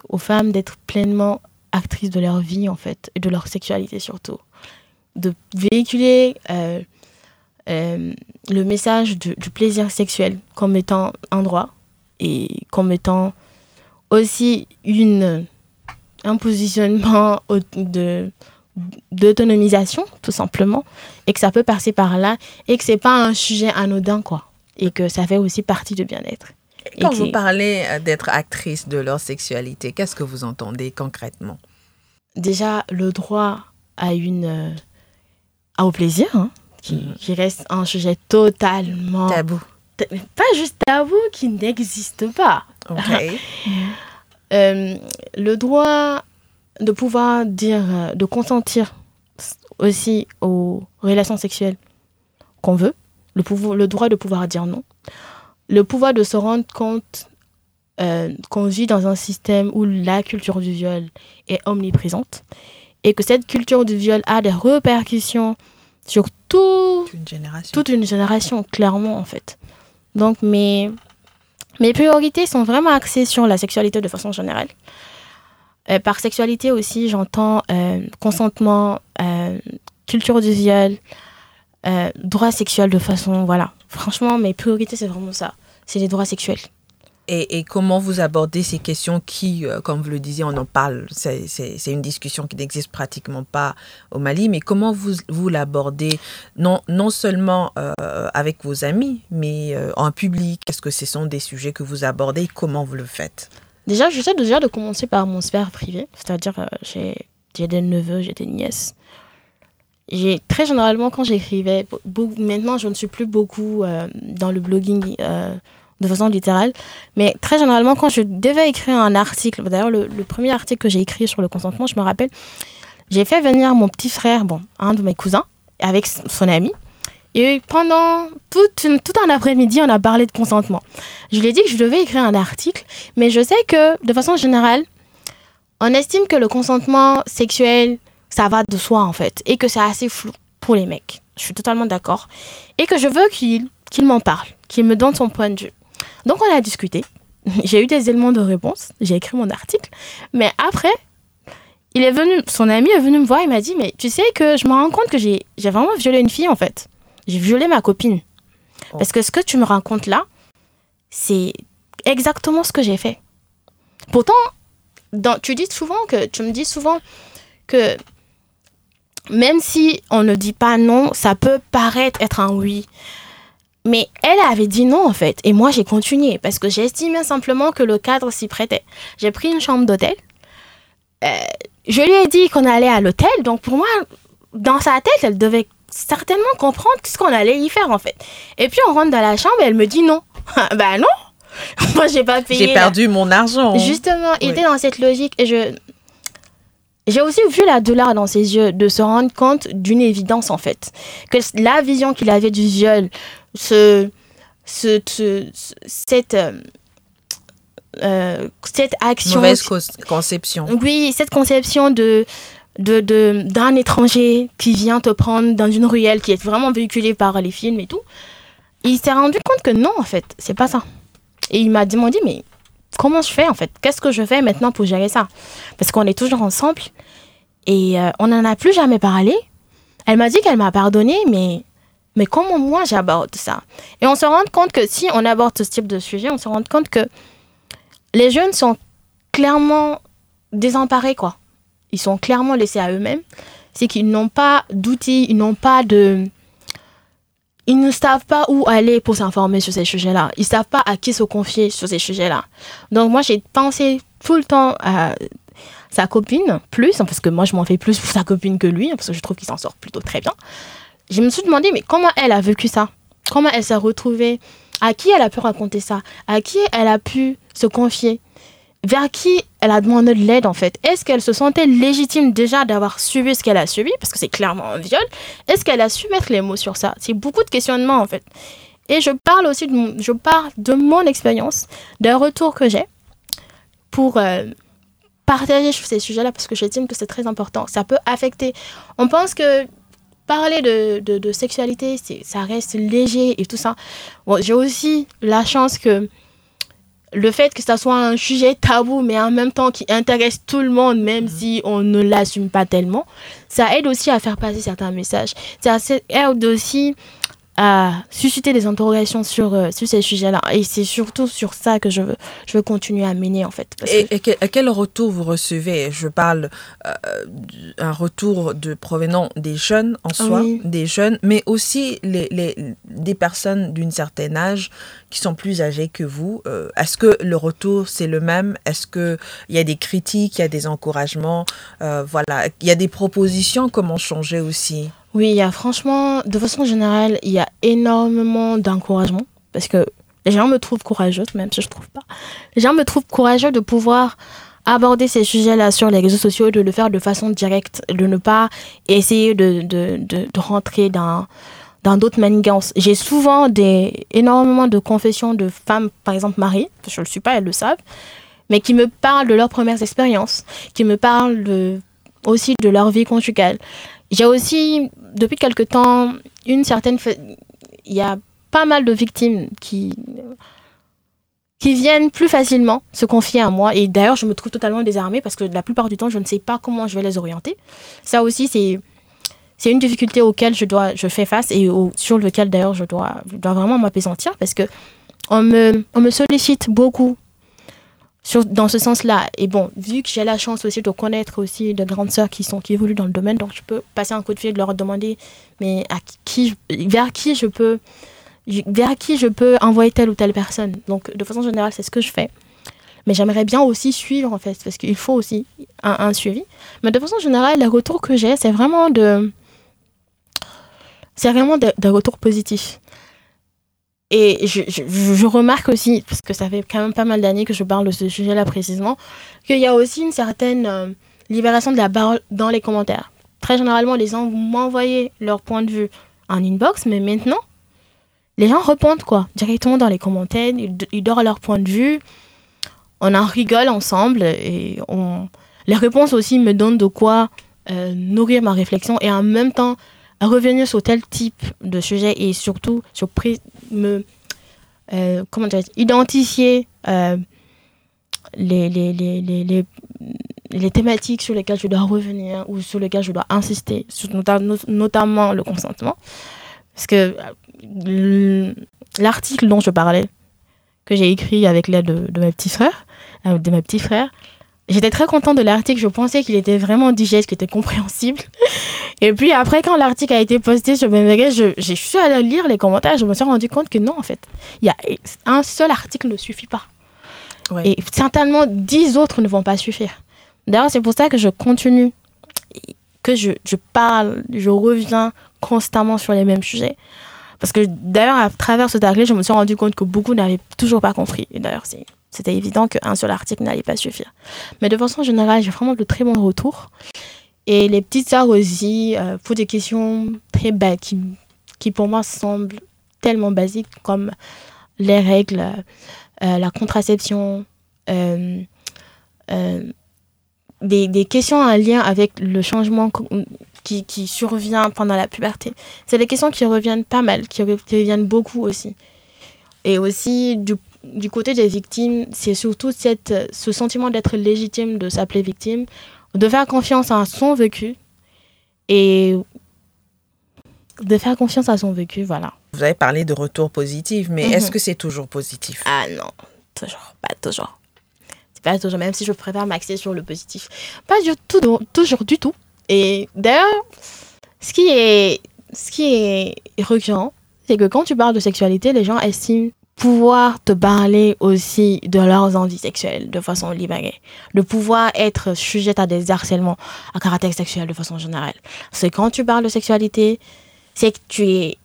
S2: aux femmes d'être pleinement actrices de leur vie, en fait, et de leur sexualité surtout. De véhiculer euh, euh, le message du, plaisir sexuel comme étant un droit et comme étant aussi une, un positionnement de d'autonomisation tout simplement et que ça peut passer par là et que c'est pas un sujet anodin quoi et que ça fait aussi partie du bien-être
S1: Quand
S2: que-
S1: vous parlez euh, d'être actrice de leur sexualité, qu'est-ce que vous entendez concrètement?
S2: Déjà le droit à une euh, à au plaisir hein, qui,
S1: Mhm.
S2: qui reste un sujet totalement
S1: Tabou.
S2: pas juste tabou qui n'existe pas
S1: Ok. <laughs>
S2: Euh, le droit de pouvoir dire, de consentir aussi aux relations sexuelles qu'on veut, le, pouvoir, le droit de pouvoir dire non, le pouvoir de se rendre compte euh, qu'on vit dans un système où la culture du viol est omniprésente et que cette culture du viol a des répercussions sur tout,
S1: Une génération.
S2: toute une génération, clairement, en fait. Donc, mes, mes priorités sont vraiment axées sur la sexualité de façon générale. Euh, par sexualité aussi, j'entends euh, consentement, culture du viol, euh, droit sexuel de façon. Voilà. Franchement, mes priorités, c'est vraiment ça. C'est les droits sexuels.
S1: Et, et comment vous abordez ces questions qui, euh, comme vous le disiez, on en parle, c'est une discussion qui n'existe pratiquement pas au Mali, mais comment vous, vous l'abordez, non, non seulement euh, avec vos amis, mais euh, en public Est-ce que ce sont des sujets que vous abordez? Comment vous le faites?
S2: Déjà, j'essaie déjà de commencer par mon sphère privée, c'est-à-dire j'ai des neveux, j'ai des nièces. Très généralement quand j'écrivais, maintenant je ne suis plus beaucoup euh, dans le blogging euh, de façon littérale, mais très généralement quand je devais écrire un article, d'ailleurs le, premier article que j'ai écrit sur le consentement, je me rappelle, j'ai fait venir mon petit frère, bon, un de mes cousins, avec son ami. Et pendant tout un après-midi, on a parlé de consentement. Je lui ai dit que je devais écrire un article, mais je sais que, de façon générale, on estime que le consentement sexuel, ça va de soi, en fait, et que c'est assez flou pour les mecs. Je suis totalement d'accord. Et que je veux qu'il m'en parle, qu'il me donne son point de vue. Donc, on a discuté. <laughs> J'ai eu des éléments de réponse. J'ai écrit mon article. Mais après, il est venu, son ami est venu me voir. Il m'a dit Mais tu sais que je me rends compte que j'ai j'ai vraiment violé une fille, en fait. J'ai violé ma copine.
S1: Oh.
S2: Parce que ce que tu me racontes là, c'est exactement ce que j'ai fait. Pourtant, dans, tu dis souvent que tu me dis souvent que même si on ne dit pas non, ça peut paraître être un oui. Mais elle avait dit non en fait, et moi j'ai continué parce que j'estimais simplement que le cadre s'y prêtait. J'ai pris une chambre d'hôtel. Euh, je lui ai dit qu'on allait à l'hôtel, donc pour moi, dans sa tête, elle devait certainement comprendre ce qu'on allait y faire en fait. Et puis on rentre dans la chambre et elle me dit non. <laughs> bah non, <laughs> moi j'ai pas payé.
S1: J'ai
S2: la-
S1: perdu mon argent.
S2: Justement, il
S1: Oui.
S2: était dans cette logique et je. J'ai aussi vu la douleur dans ses yeux de se rendre compte d'une évidence en fait. Que la vision qu'il avait du viol, ce, ce, ce- ce- cette, euh, euh, cette action.
S1: Mauvaise conception.
S2: Oui, cette conception de de de- d'un étranger qui vient te prendre dans une ruelle qui est vraiment véhiculée par les films et tout. Il s'est rendu compte que non, en fait, c'est pas ça. Et il m'a demandé, mais comment je fais en fait? Qu'est-ce que je fais maintenant pour gérer ça? Parce qu'on est toujours ensemble et euh, on n'en a plus jamais parlé. Elle m'a dit qu'elle m'a pardonné, mais, mais comment moi j'aborde ça? Et on se rend compte que si on aborde ce type de sujet, on se rend compte que les jeunes sont clairement désemparés, quoi. Ils sont clairement laissés à eux-mêmes. C'est qu'ils n'ont pas d'outils, ils n'ont pas de... Ils ne savent pas où aller pour s'informer sur ces sujets-là. Ils ne savent pas à qui se confier sur ces sujets-là. Donc moi, j'ai pensé tout le temps à sa copine, plus, parce que moi, je m'en fais plus pour sa copine que lui, parce que je trouve qu'il s'en sort plutôt très bien. Je me suis demandé, mais comment elle a vécu ça? Comment elle s'est retrouvée? À qui elle a pu raconter ça? À qui elle a pu se confier? Vers qui elle a demandé de l'aide en fait Est-ce qu'elle se sentait légitime déjà d'avoir subi ce qu'elle a subi? Parce que c'est clairement un viol. Est-ce qu'elle a su mettre les mots sur ça? C'est beaucoup de questionnements en fait. Et je parle aussi de mon, je parle de mon expérience, d'un retour que j'ai pour euh, partager ces sujets-là parce que j'estime que c'est très important. Ça peut affecter. On pense que parler de, de, de sexualité, ça reste léger et tout ça. Bon, j'ai aussi la chance que le fait que ça soit un sujet tabou, mais en même temps qui intéresse tout le monde, même si on ne l'assume pas tellement, ça aide aussi à faire passer certains messages. Ça aide aussi à susciter des interrogations sur, euh, sur ces sujets-là. Et c'est surtout sur ça que je veux, je veux continuer à mener, en fait. Parce
S1: Et,
S2: que-
S1: et que- et quel retour vous recevez Je parle euh, un retour de provenant des jeunes en soi,
S2: Oui.
S1: des jeunes, mais aussi les, les- des personnes d'une certaine âge qui sont plus âgées que vous. Euh, Est-ce que le retour c'est le même? Est-ce que il y a des critiques, il y a des encouragements? Euh, Voilà, il y a des propositions comment changer aussi?
S2: Oui, il y a franchement, de façon générale, il y a énormément d'encouragement parce que les gens me trouvent courageuse, même si je trouve pas. Les gens me trouvent courageuse de pouvoir aborder ces sujets-là sur les réseaux sociaux, de le faire de façon directe, de ne pas essayer de, de, de, rentrer dans dans d'autres manigances. J'ai souvent des, énormément de confessions de femmes, par exemple mariées, je ne le suis pas, elles le savent, mais qui me parlent de leurs premières expériences, qui me parlent aussi de leur vie conjugale. J'ai aussi, depuis quelque temps, une certaine... Il y a pas mal de victimes qui, qui viennent plus facilement se confier à moi. Et d'ailleurs, je me trouve totalement désarmée parce que la plupart du temps, je ne sais pas comment je vais les orienter. Ça aussi, c'est... C'est une difficulté auquel je, dois, je fais face et sur lequel d'ailleurs je dois, je dois vraiment m'apaisantir parce que on me, on me sollicite beaucoup dans ce sens-là. Et bon, vu que j'ai la chance aussi de connaître aussi de grandes sœurs qui, sont, qui évoluent dans le domaine, donc je peux passer un coup de fil, leur demander mais à qui, vers qui je peux vers qui je peux envoyer telle ou telle personne. Donc de façon générale, c'est ce que je fais. Mais j'aimerais bien aussi suivre en fait, parce qu'il faut aussi un, suivi. Mais de façon générale, les retours que j'ai, c'est vraiment de c'est vraiment des des retours positifs. Et je, je, je remarque aussi, parce que ça fait quand même pas mal d'années que je parle de ce sujet-là précisément, qu'il y a aussi une certaine euh, libération de la parole dans les commentaires. Très généralement, les gens m'envoyer leur point de vue en inbox, mais maintenant, les gens répondent quoi Directement dans les commentaires, ils, ils donnent leur point de vue, on en rigole ensemble, et on... les réponses aussi me donnent de quoi euh, nourrir ma réflexion, et en même temps, revenir sur tel type de sujet et surtout sur me euh, comment dire identifier euh, les, les, les, les, thématiques sur lesquelles je dois revenir ou sur lesquelles je dois insister notamment le consentement. Parce que euh, l'article dont je parlais que j'ai écrit avec l'aide de, de mes petits frères de mes petits frères J'étais très contente de l'article, je pensais qu'il était vraiment digeste, qu'il était compréhensible. Et puis après, quand l'article a été posté sur BMG, je, je suis allée lire les commentaires, je me suis rendu compte que non, en fait, il y a un seul article ne suffit pas.
S1: Ouais.
S2: Et certainement, dix autres ne vont pas suffire. D'ailleurs, c'est pour ça que je continue, que je, je parle, je reviens constamment sur les mêmes sujets. Parce que d'ailleurs, à travers cet article, je me suis rendu compte que beaucoup n'avaient toujours pas compris. Et d'ailleurs, c'est C'était évident qu'un seul article n'allait pas suffire. Mais de façon générale, j'ai vraiment de très bons retours. Et les petites sœurs aussi, euh, pour des questions très belles, qui, qui pour moi semblent tellement basiques, comme les règles, euh, la contraception, euh, des, des questions en lien avec le changement qui, qui survient pendant la puberté. C'est des questions qui reviennent pas mal, qui, qui reviennent beaucoup aussi. Et aussi, du, du côté des victimes, c'est surtout cette, ce sentiment d'être légitime, de s'appeler victime, de faire confiance à son vécu et de faire confiance à son vécu, voilà.
S1: Vous avez parlé de retour positif, mais
S2: Mhm.
S1: est-ce que c'est toujours positif?
S2: Ah non, toujours, pas toujours. C'est pas toujours, même si je préfère m'axer sur le positif. Pas du tout, toujours du tout. Et d'ailleurs, ce qui est, ce qui est récurrent, c'est que quand tu parles de sexualité, les gens estiment pouvoir te parler aussi de leurs envies sexuelles de façon libérée, de pouvoir être sujette à des harcèlements à caractère sexuel de façon générale. C'est quand tu parles de sexualité, c'est que tu es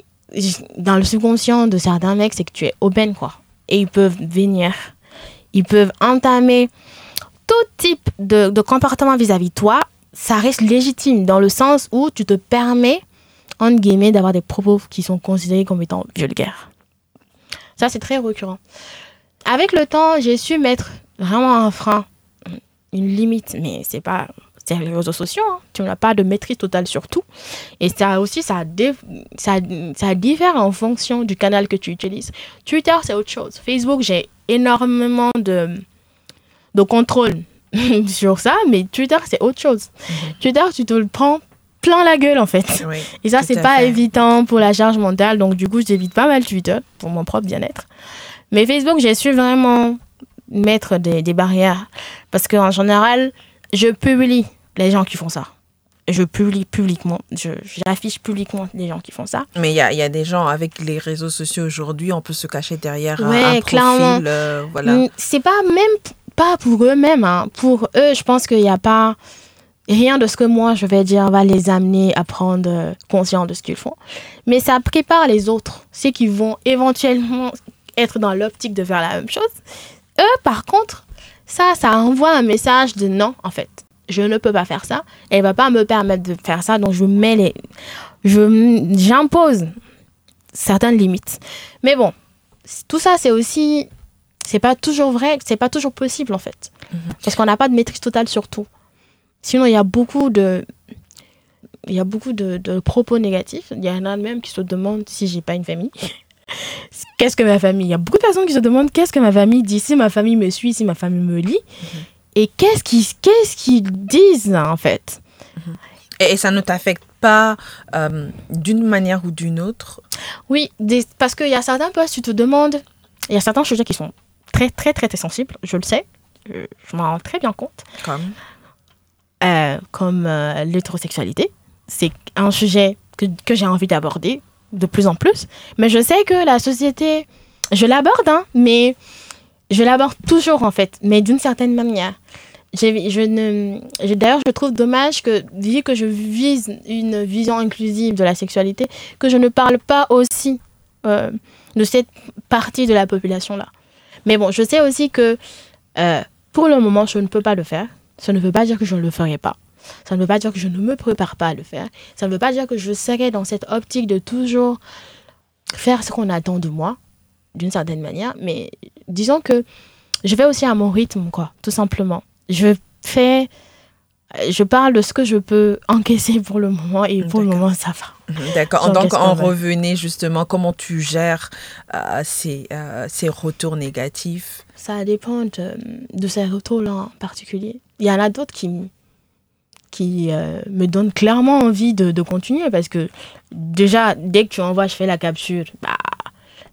S2: dans le subconscient de certains mecs, c'est que tu es aubaine quoi. Et ils peuvent venir, ils peuvent entamer tout type de, de comportement vis-à-vis de toi. Ça reste légitime dans le sens où tu te permets, entre guillemets, d'avoir des propos qui sont considérés comme étant vulgaires. Ça, c'est très récurrent. Avec le temps, j'ai su mettre vraiment un frein, une limite, mais c'est pas. C'est les réseaux sociaux, hein. tu n'as pas de maîtrise totale sur tout. Et ça aussi, ça, dé- ça, ça diffère en fonction du canal que tu utilises. Twitter, c'est autre chose. Facebook, j'ai énormément de, de contrôle <laughs> sur ça, mais Twitter, c'est autre chose. Twitter, tu te le prends plein la gueule, en fait.
S1: Oui,
S2: Et ça, c'est pas
S1: fait.
S2: évident pour la charge mentale. Donc, du coup, j'évite pas mal Twitter pour mon propre bien-être. Mais Facebook, j'ai su vraiment mettre des, des barrières. Parce qu'en général, je publie les gens qui font ça. Je publie publiquement. Je, j'affiche publiquement les gens qui font ça.
S1: Mais il y a, y a des gens avec les réseaux sociaux aujourd'hui, on peut se cacher derrière un-
S2: Ouais,
S1: un, profil.
S2: clairement.
S1: euh, voilà.
S2: Mm, C'est pas même pas pour eux-mêmes. hein. Pour eux, je pense qu'il n'y a pas rien de ce que moi je vais dire va les amener à prendre euh, conscience de ce qu'ils font. Mais ça prépare les autres, ceux qui vont éventuellement être dans l'optique de faire la même chose. Eux, par contre, ça, ça envoie un message de non, en fait. Je ne peux pas faire ça. Elle va pas me permettre de faire ça. Donc, je mets les. Je, j'impose certaines limites. Mais bon, tout ça, c'est aussi c'est pas toujours vrai, c'est pas toujours possible en fait. Parce qu'on n'a pas de maîtrise totale sur tout. Sinon, il y a beaucoup de il y a beaucoup de, de propos négatifs. Il y en a même qui se demandent si j'ai pas une famille. <laughs> Qu'est-ce que ma famille? Il y a beaucoup de personnes qui se demandent qu'est-ce que ma famille dit, si ma famille me suit, si ma famille me lit. Et qu'est-ce qu'ils qu'est-ce qu'ils disent en fait?
S1: Et, et ça ne t'affecte pas euh, d'une manière ou d'une autre?
S2: Oui, des- parce qu'il y a certains postes, tu te demandes, il y a certains sujets qui sont très, très, très, très sensibles, je le sais, je, je m'en rends très bien compte,
S1: comme?
S2: Euh, comme euh, l'hétérosexualité. C'est un sujet que, j'ai envie d'aborder de plus en plus, mais je sais que la société, je l'aborde, hein, mais je l'aborde toujours en fait, mais d'une certaine manière. D'ailleurs, je trouve dommage que, vu que je vise une vision inclusive de la sexualité, que je ne parle pas aussi euh, de cette partie de la population-là. Mais bon, je sais aussi que euh, pour le moment, je ne peux pas le faire. Ça ne veut pas dire que je ne le ferai pas. Ça ne veut pas dire que je ne me prépare pas à le faire. Ça ne veut pas dire que je serai dans cette optique de toujours faire ce qu'on attend de moi, d'une certaine manière. Mais disons que je vais aussi à mon rythme, quoi, tout simplement. Je fais. Je parle de ce que je peux encaisser pour le moment et pour le moment, ça va.
S1: D'accord.
S2: J'encaisse
S1: Donc,
S2: même.
S1: revenait justement comment tu gères euh, ces, euh, ces retours négatifs?
S2: Ça dépend de, de ces retours-là en particulier. Il y en a d'autres qui, qui euh, me donnent clairement envie de, continuer parce que déjà, dès que tu envoies, je fais la capture, bah,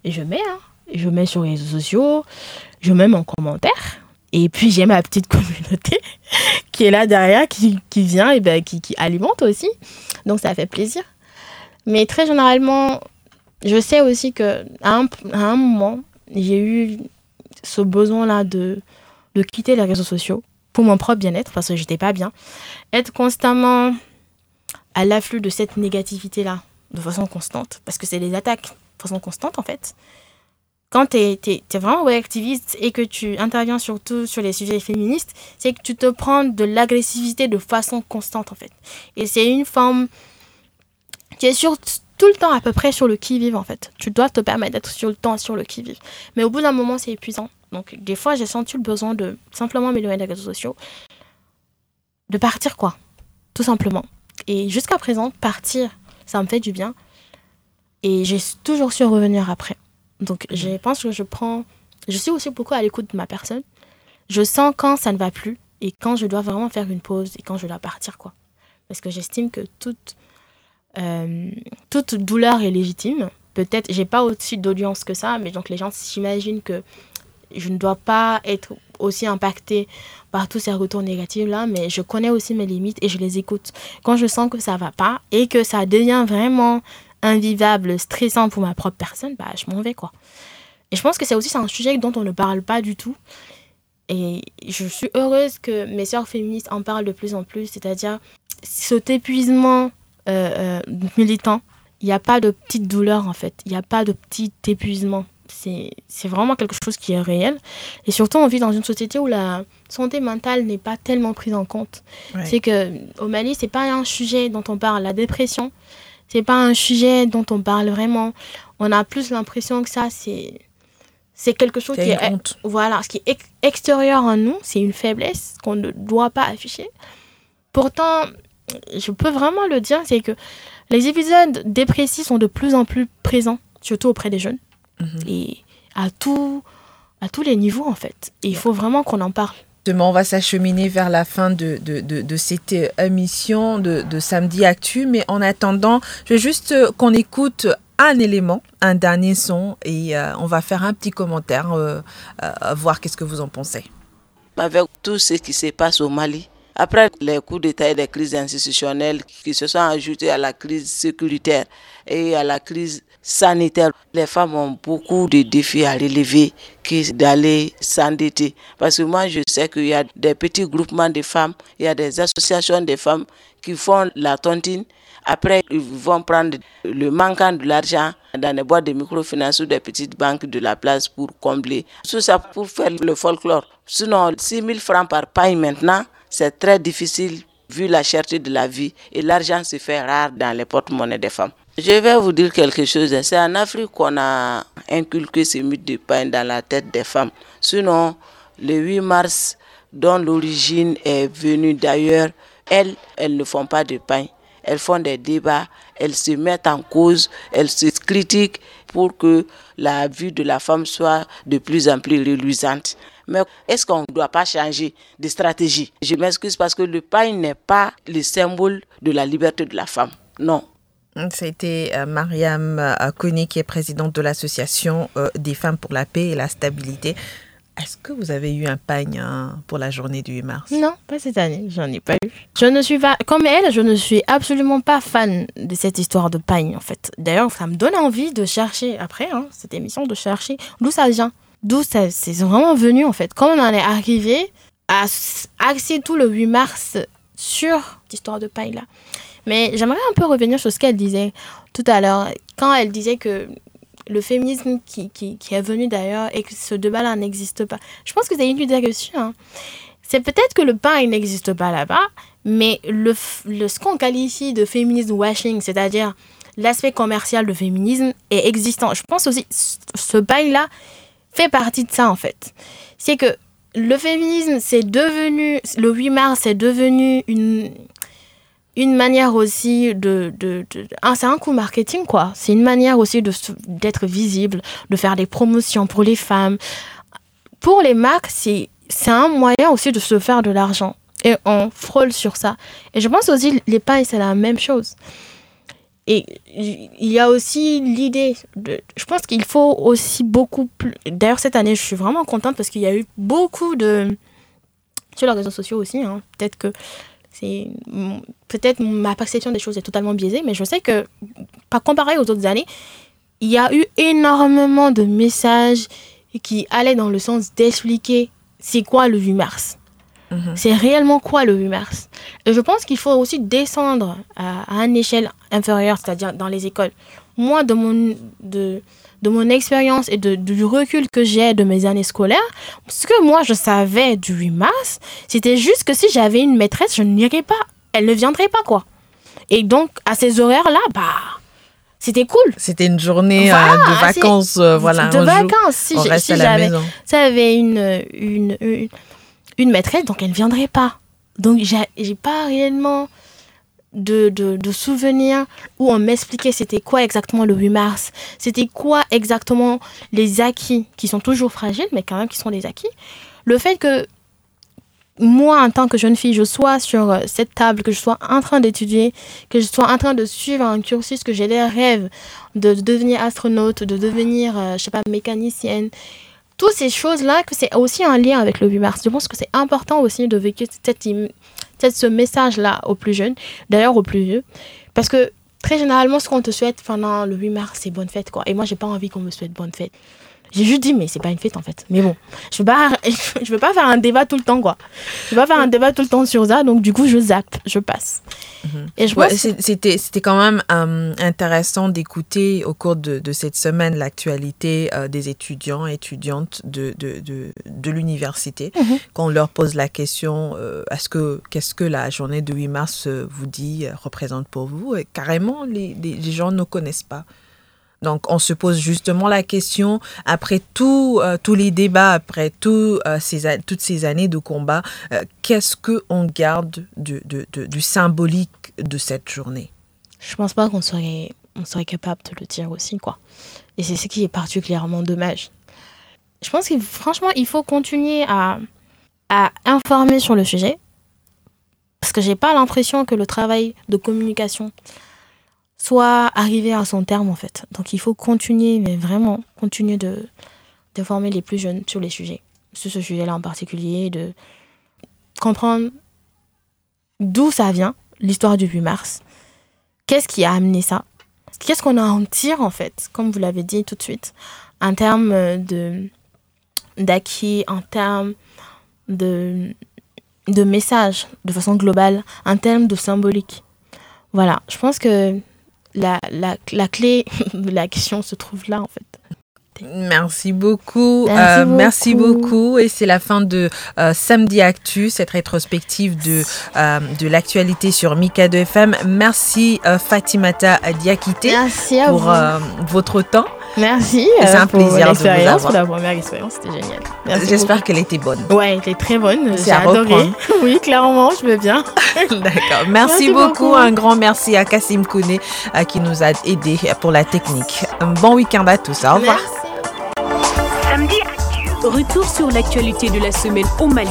S2: et je mets, hein, je mets sur les réseaux sociaux, je mets mon commentaire. Et puis j'ai ma petite <laughs> communauté qui est là derrière, qui, qui vient et ben, qui, qui alimente aussi. Donc ça fait plaisir. Mais très généralement, je sais aussi que à un, à un moment, j'ai eu ce besoin-là de, de quitter les réseaux sociaux pour mon propre bien-être parce que j'étais pas bien. Être constamment à l'afflux de cette négativité-là de façon constante parce que c'est des attaques de façon constante en fait. quand tu es, vraiment activiste et que tu interviens surtout sur les sujets féministes, c'est que tu te prends de l'agressivité de façon constante en fait. Et c'est une forme qui est sur, tout le temps à peu près sur le qui-vive en fait. Tu dois te permettre d'être sur le temps sur le qui-vive. Mais au bout d'un moment, c'est épuisant. Donc des fois, j'ai senti le besoin de simplement m'éloigner des réseaux sociaux, de partir quoi, tout simplement. Et jusqu'à présent, partir, ça me fait du bien. Et j'ai toujours su revenir après. Donc je mhm. pense que je prends... Je suis aussi beaucoup à l'écoute de ma personne. Je sens quand ça ne va plus et quand je dois vraiment faire une pause et quand je dois partir quoi. Parce que j'estime que toute, euh, toute douleur est légitime. Peut-être, j'ai pas aussi d'audience que ça, mais donc les gens s'imaginent que je ne dois pas être aussi impactée par tous ces retours négatifs là, mais je connais aussi mes limites et je les écoute. Quand je sens que ça va pas et que ça devient vraiment invivable, stressant pour ma propre personne, bah je m'en vais quoi. Et je pense que c'est aussi un sujet dont on ne parle pas du tout. Et je suis heureuse que mes sœurs féministes en parlent de plus en plus, c'est-à-dire cet épuisement euh, euh, militant. Il n'y a pas de petite douleur en fait, il n'y a pas de petit épuisement c'est vraiment quelque chose qui est réel. Et surtout, on vit dans une société où la santé mentale n'est pas tellement prise en compte. C'est que au Mali, c'est pas un sujet dont on parle. La dépression, c'est pas un sujet dont on parle vraiment. On a plus l'impression que ça, c'est c'est quelque chose qui est voilà, ce qui est extérieur à nous, c'est une faiblesse qu'on ne doit pas afficher. Pourtant, je peux vraiment le dire, c'est que les épisodes dépressifs sont de plus en plus présents, surtout auprès des jeunes. Mhm. Et à, tout, à tous les niveaux, en fait. Et il faut vraiment qu'on en parle.
S1: On va s'acheminer vers la fin de, de, de, cette émission de, de, Samedi Actu. Mais en attendant, je veux juste euh, qu'on écoute un élément, un dernier son, et euh, on va faire un petit commentaire, euh, voir qu'est-ce que vous en pensez.
S8: Avec tout ce qui se passe au Mali, après les coups d'État et les crises institutionnelles qui se sont ajoutées à la crise sécuritaire et à la crise sanitaire. Les femmes ont beaucoup de défis à relever que d'aller s'endetter. Parce que moi, je sais qu'il y a des petits groupements de femmes, il y a des associations de femmes qui font la tontine. Après, ils vont prendre le manquant de l'argent dans les boîtes de microfinance ou des petites banques de la place pour combler. Tout ça pour faire le folklore. Sinon, 6 000 francs par paille maintenant, c'est très difficile vu la cherté de la vie et l'argent se fait rare dans les porte-monnaies des femmes. Je vais vous dire quelque chose. C'est en Afrique qu'on a inculqué ce mythe de pain dans la tête des femmes. Sinon, le 8 mars, dont l'origine est venue d'ailleurs, elles, elles ne font pas de pain. Elles font des débats, elles se mettent en cause, elles se critiquent pour que la vie de la femme soit de plus en plus reluisante. Mais est-ce qu'on ne doit pas changer de stratégie? Je m'excuse parce que le pain n'est pas le symbole de la liberté de la femme. Non,
S1: c'était euh, Mariam euh, Koni qui est présidente de l'association euh, des femmes pour la paix et la stabilité. Est-ce que vous avez eu un pagne hein, pour la journée du 8 mars?
S2: Non, pas cette année, j'en ai pas eu. Je ne suis pas, comme elle, je ne suis absolument pas fan de cette histoire de pagne en fait. D'ailleurs, ça me donne envie de chercher, après hein, cette émission, de chercher d'où ça vient. D'où ça, c'est vraiment venu en fait. Comment on en est arrivé à axer tout le 8 mars sur cette histoire de paille mais j'aimerais un peu revenir sur ce qu'elle disait tout à l'heure, quand elle disait que le féminisme qui, qui, est venu d'ailleurs et que ce débat-là n'existe pas. Je pense que c'est une idée reçue. Hein. C'est peut-être que le pain, n'existe pas là-bas, mais le, le, ce qu'on qualifie de féminisme washing, c'est-à-dire l'aspect commercial du féminisme, est existant. Je pense aussi ce pain-là fait partie de ça, en fait. C'est que le féminisme, c'est devenu, le 8 mars, c'est devenu une, une manière aussi de... de, ah, c'est un coup marketing, quoi. C'est une manière aussi d'être visible, de faire des promotions pour les femmes. Pour les marques, c'est, c'est un moyen aussi de se faire de l'argent. Et on frôle sur ça. Et je pense aussi, les pailles, c'est la même chose. Et il y a aussi l'idée de... Je pense qu'il faut aussi beaucoup plus... D'ailleurs, cette année, je suis vraiment contente parce qu'il y a eu beaucoup de... Sur les réseaux sociaux aussi, hein. peut-être que c'est peut-être ma perception des choses est totalement biaisée, mais je sais que, par comparé aux autres années, il y a eu énormément de messages qui allaient dans le sens d'expliquer c'est quoi le 8 mars. Mhm. C'est réellement quoi le 8 mars Et je pense qu'il faut aussi descendre à, à une échelle inférieure, c'est-à-dire dans les écoles. Moi, de mon, de, de mon expérience et de, du recul que j'ai de mes années scolaires, ce que moi je savais du 8 mars, c'était juste que si j'avais une maîtresse, je n'irais pas. Elle ne viendrait pas, quoi. Et donc, à ces horaires-là, bah, c'était cool.
S1: C'était une journée euh, de vacances, euh, voilà.
S2: de
S1: un jour,
S2: vacances. Si si j'avais
S1: maison.
S2: si j'avais une, une, une, une maîtresse, donc elle ne viendrait pas. Donc, j'ai pas réellement de, de, souvenirs où on m'expliquait c'était quoi exactement le 8 mars, c'était quoi exactement les acquis, qui sont toujours fragiles, mais quand même qui sont des acquis. Le fait que moi, en tant que jeune fille, je sois sur euh, cette table, que je sois en train d'étudier, que je sois en train de suivre un cursus, que j'ai des rêves de, de devenir astronaute, de devenir, euh, je sais pas, mécanicienne. Toutes ces choses-là, que c'est aussi un lien avec le 8 mars. Je pense que c'est important aussi de véhiculer ce message-là aux plus jeunes, d'ailleurs aux plus vieux. Parce que très généralement, ce qu'on te souhaite pendant le 8 mars, c'est bonne fête, quoi. Et moi, j'ai pas envie qu'on me souhaite bonne fête. J'ai juste dit, mais c'est pas une fête en fait. Mais bon, je veux pas, <laughs> je veux pas faire un débat tout le temps, quoi. Je veux pas faire un débat tout le temps sur ça, donc du coup, je zappe, je passe. Et je
S1: Ouais,
S2: pense-
S1: c'était c'était quand même euh, intéressant d'écouter au cours de, de cette semaine l'actualité euh, des étudiants et étudiantes de, de, de, de l'université.
S2: Mhm.
S1: Quand on leur pose la question euh, est-ce que qu'est-ce que la journée de 8 mars vous dit, représente pour vous? Et carrément, les gens ne connaissent pas. Donc, on se pose justement la question, après tout, euh, tous les débats, après euh, ces, toutes ces années de combat, euh, qu'est-ce qu'on garde de, de- de- du symbolique de cette journée?
S2: Je pense pas qu'on serait, on serait capable de le dire aussi, quoi. Et c'est ce qui est particulièrement dommage. Je pense que franchement, il faut continuer à, à informer sur le sujet. Parce que j'ai pas l'impression que le travail de communication soit arrivé à son terme, en fait. Donc il faut continuer, mais vraiment, continuer de, de former les plus jeunes sur les sujets. Sur ce sujet-là en particulier, de comprendre d'où ça vient, l'histoire du 8 mars. Qu'est-ce qui a amené ça? Qu'est-ce qu'on en tire en fait, comme vous l'avez dit tout de suite, en termes de d'acquis, en termes de, de messages de façon globale, en termes de symbolique. Voilà, je pense que la, la, la clé de <laughs> la question se trouve là en fait.
S1: Merci beaucoup.
S2: Merci
S1: Euh, merci
S2: beaucoup.
S1: Et c'est la fin de euh, Samedi Actu, cette rétrospective de, euh, de l'actualité sur Mika 2 FM. Merci euh, Fatimata Diakité
S2: Merci à
S1: pour votre temps.
S2: Merci.
S1: C'est
S2: euh,
S1: un
S2: pour
S1: plaisir de vous
S2: l'expérience, pour la première expérience, c'était génial. Merci
S1: J'espère qu'elle était bonne.
S2: Ouais, elle est très bonne. J'ai adoré. <laughs> Oui, clairement, je veux bien. <laughs>
S1: D'accord. Merci,
S2: Merci
S1: beaucoup.
S2: beaucoup.
S1: Un grand merci à Kassim Kouné euh, qui nous a aidés pour la technique. Un bon week-end à tous. Au revoir.
S9: Samedi Actu.
S10: Retour sur l'actualité de la semaine au Mali.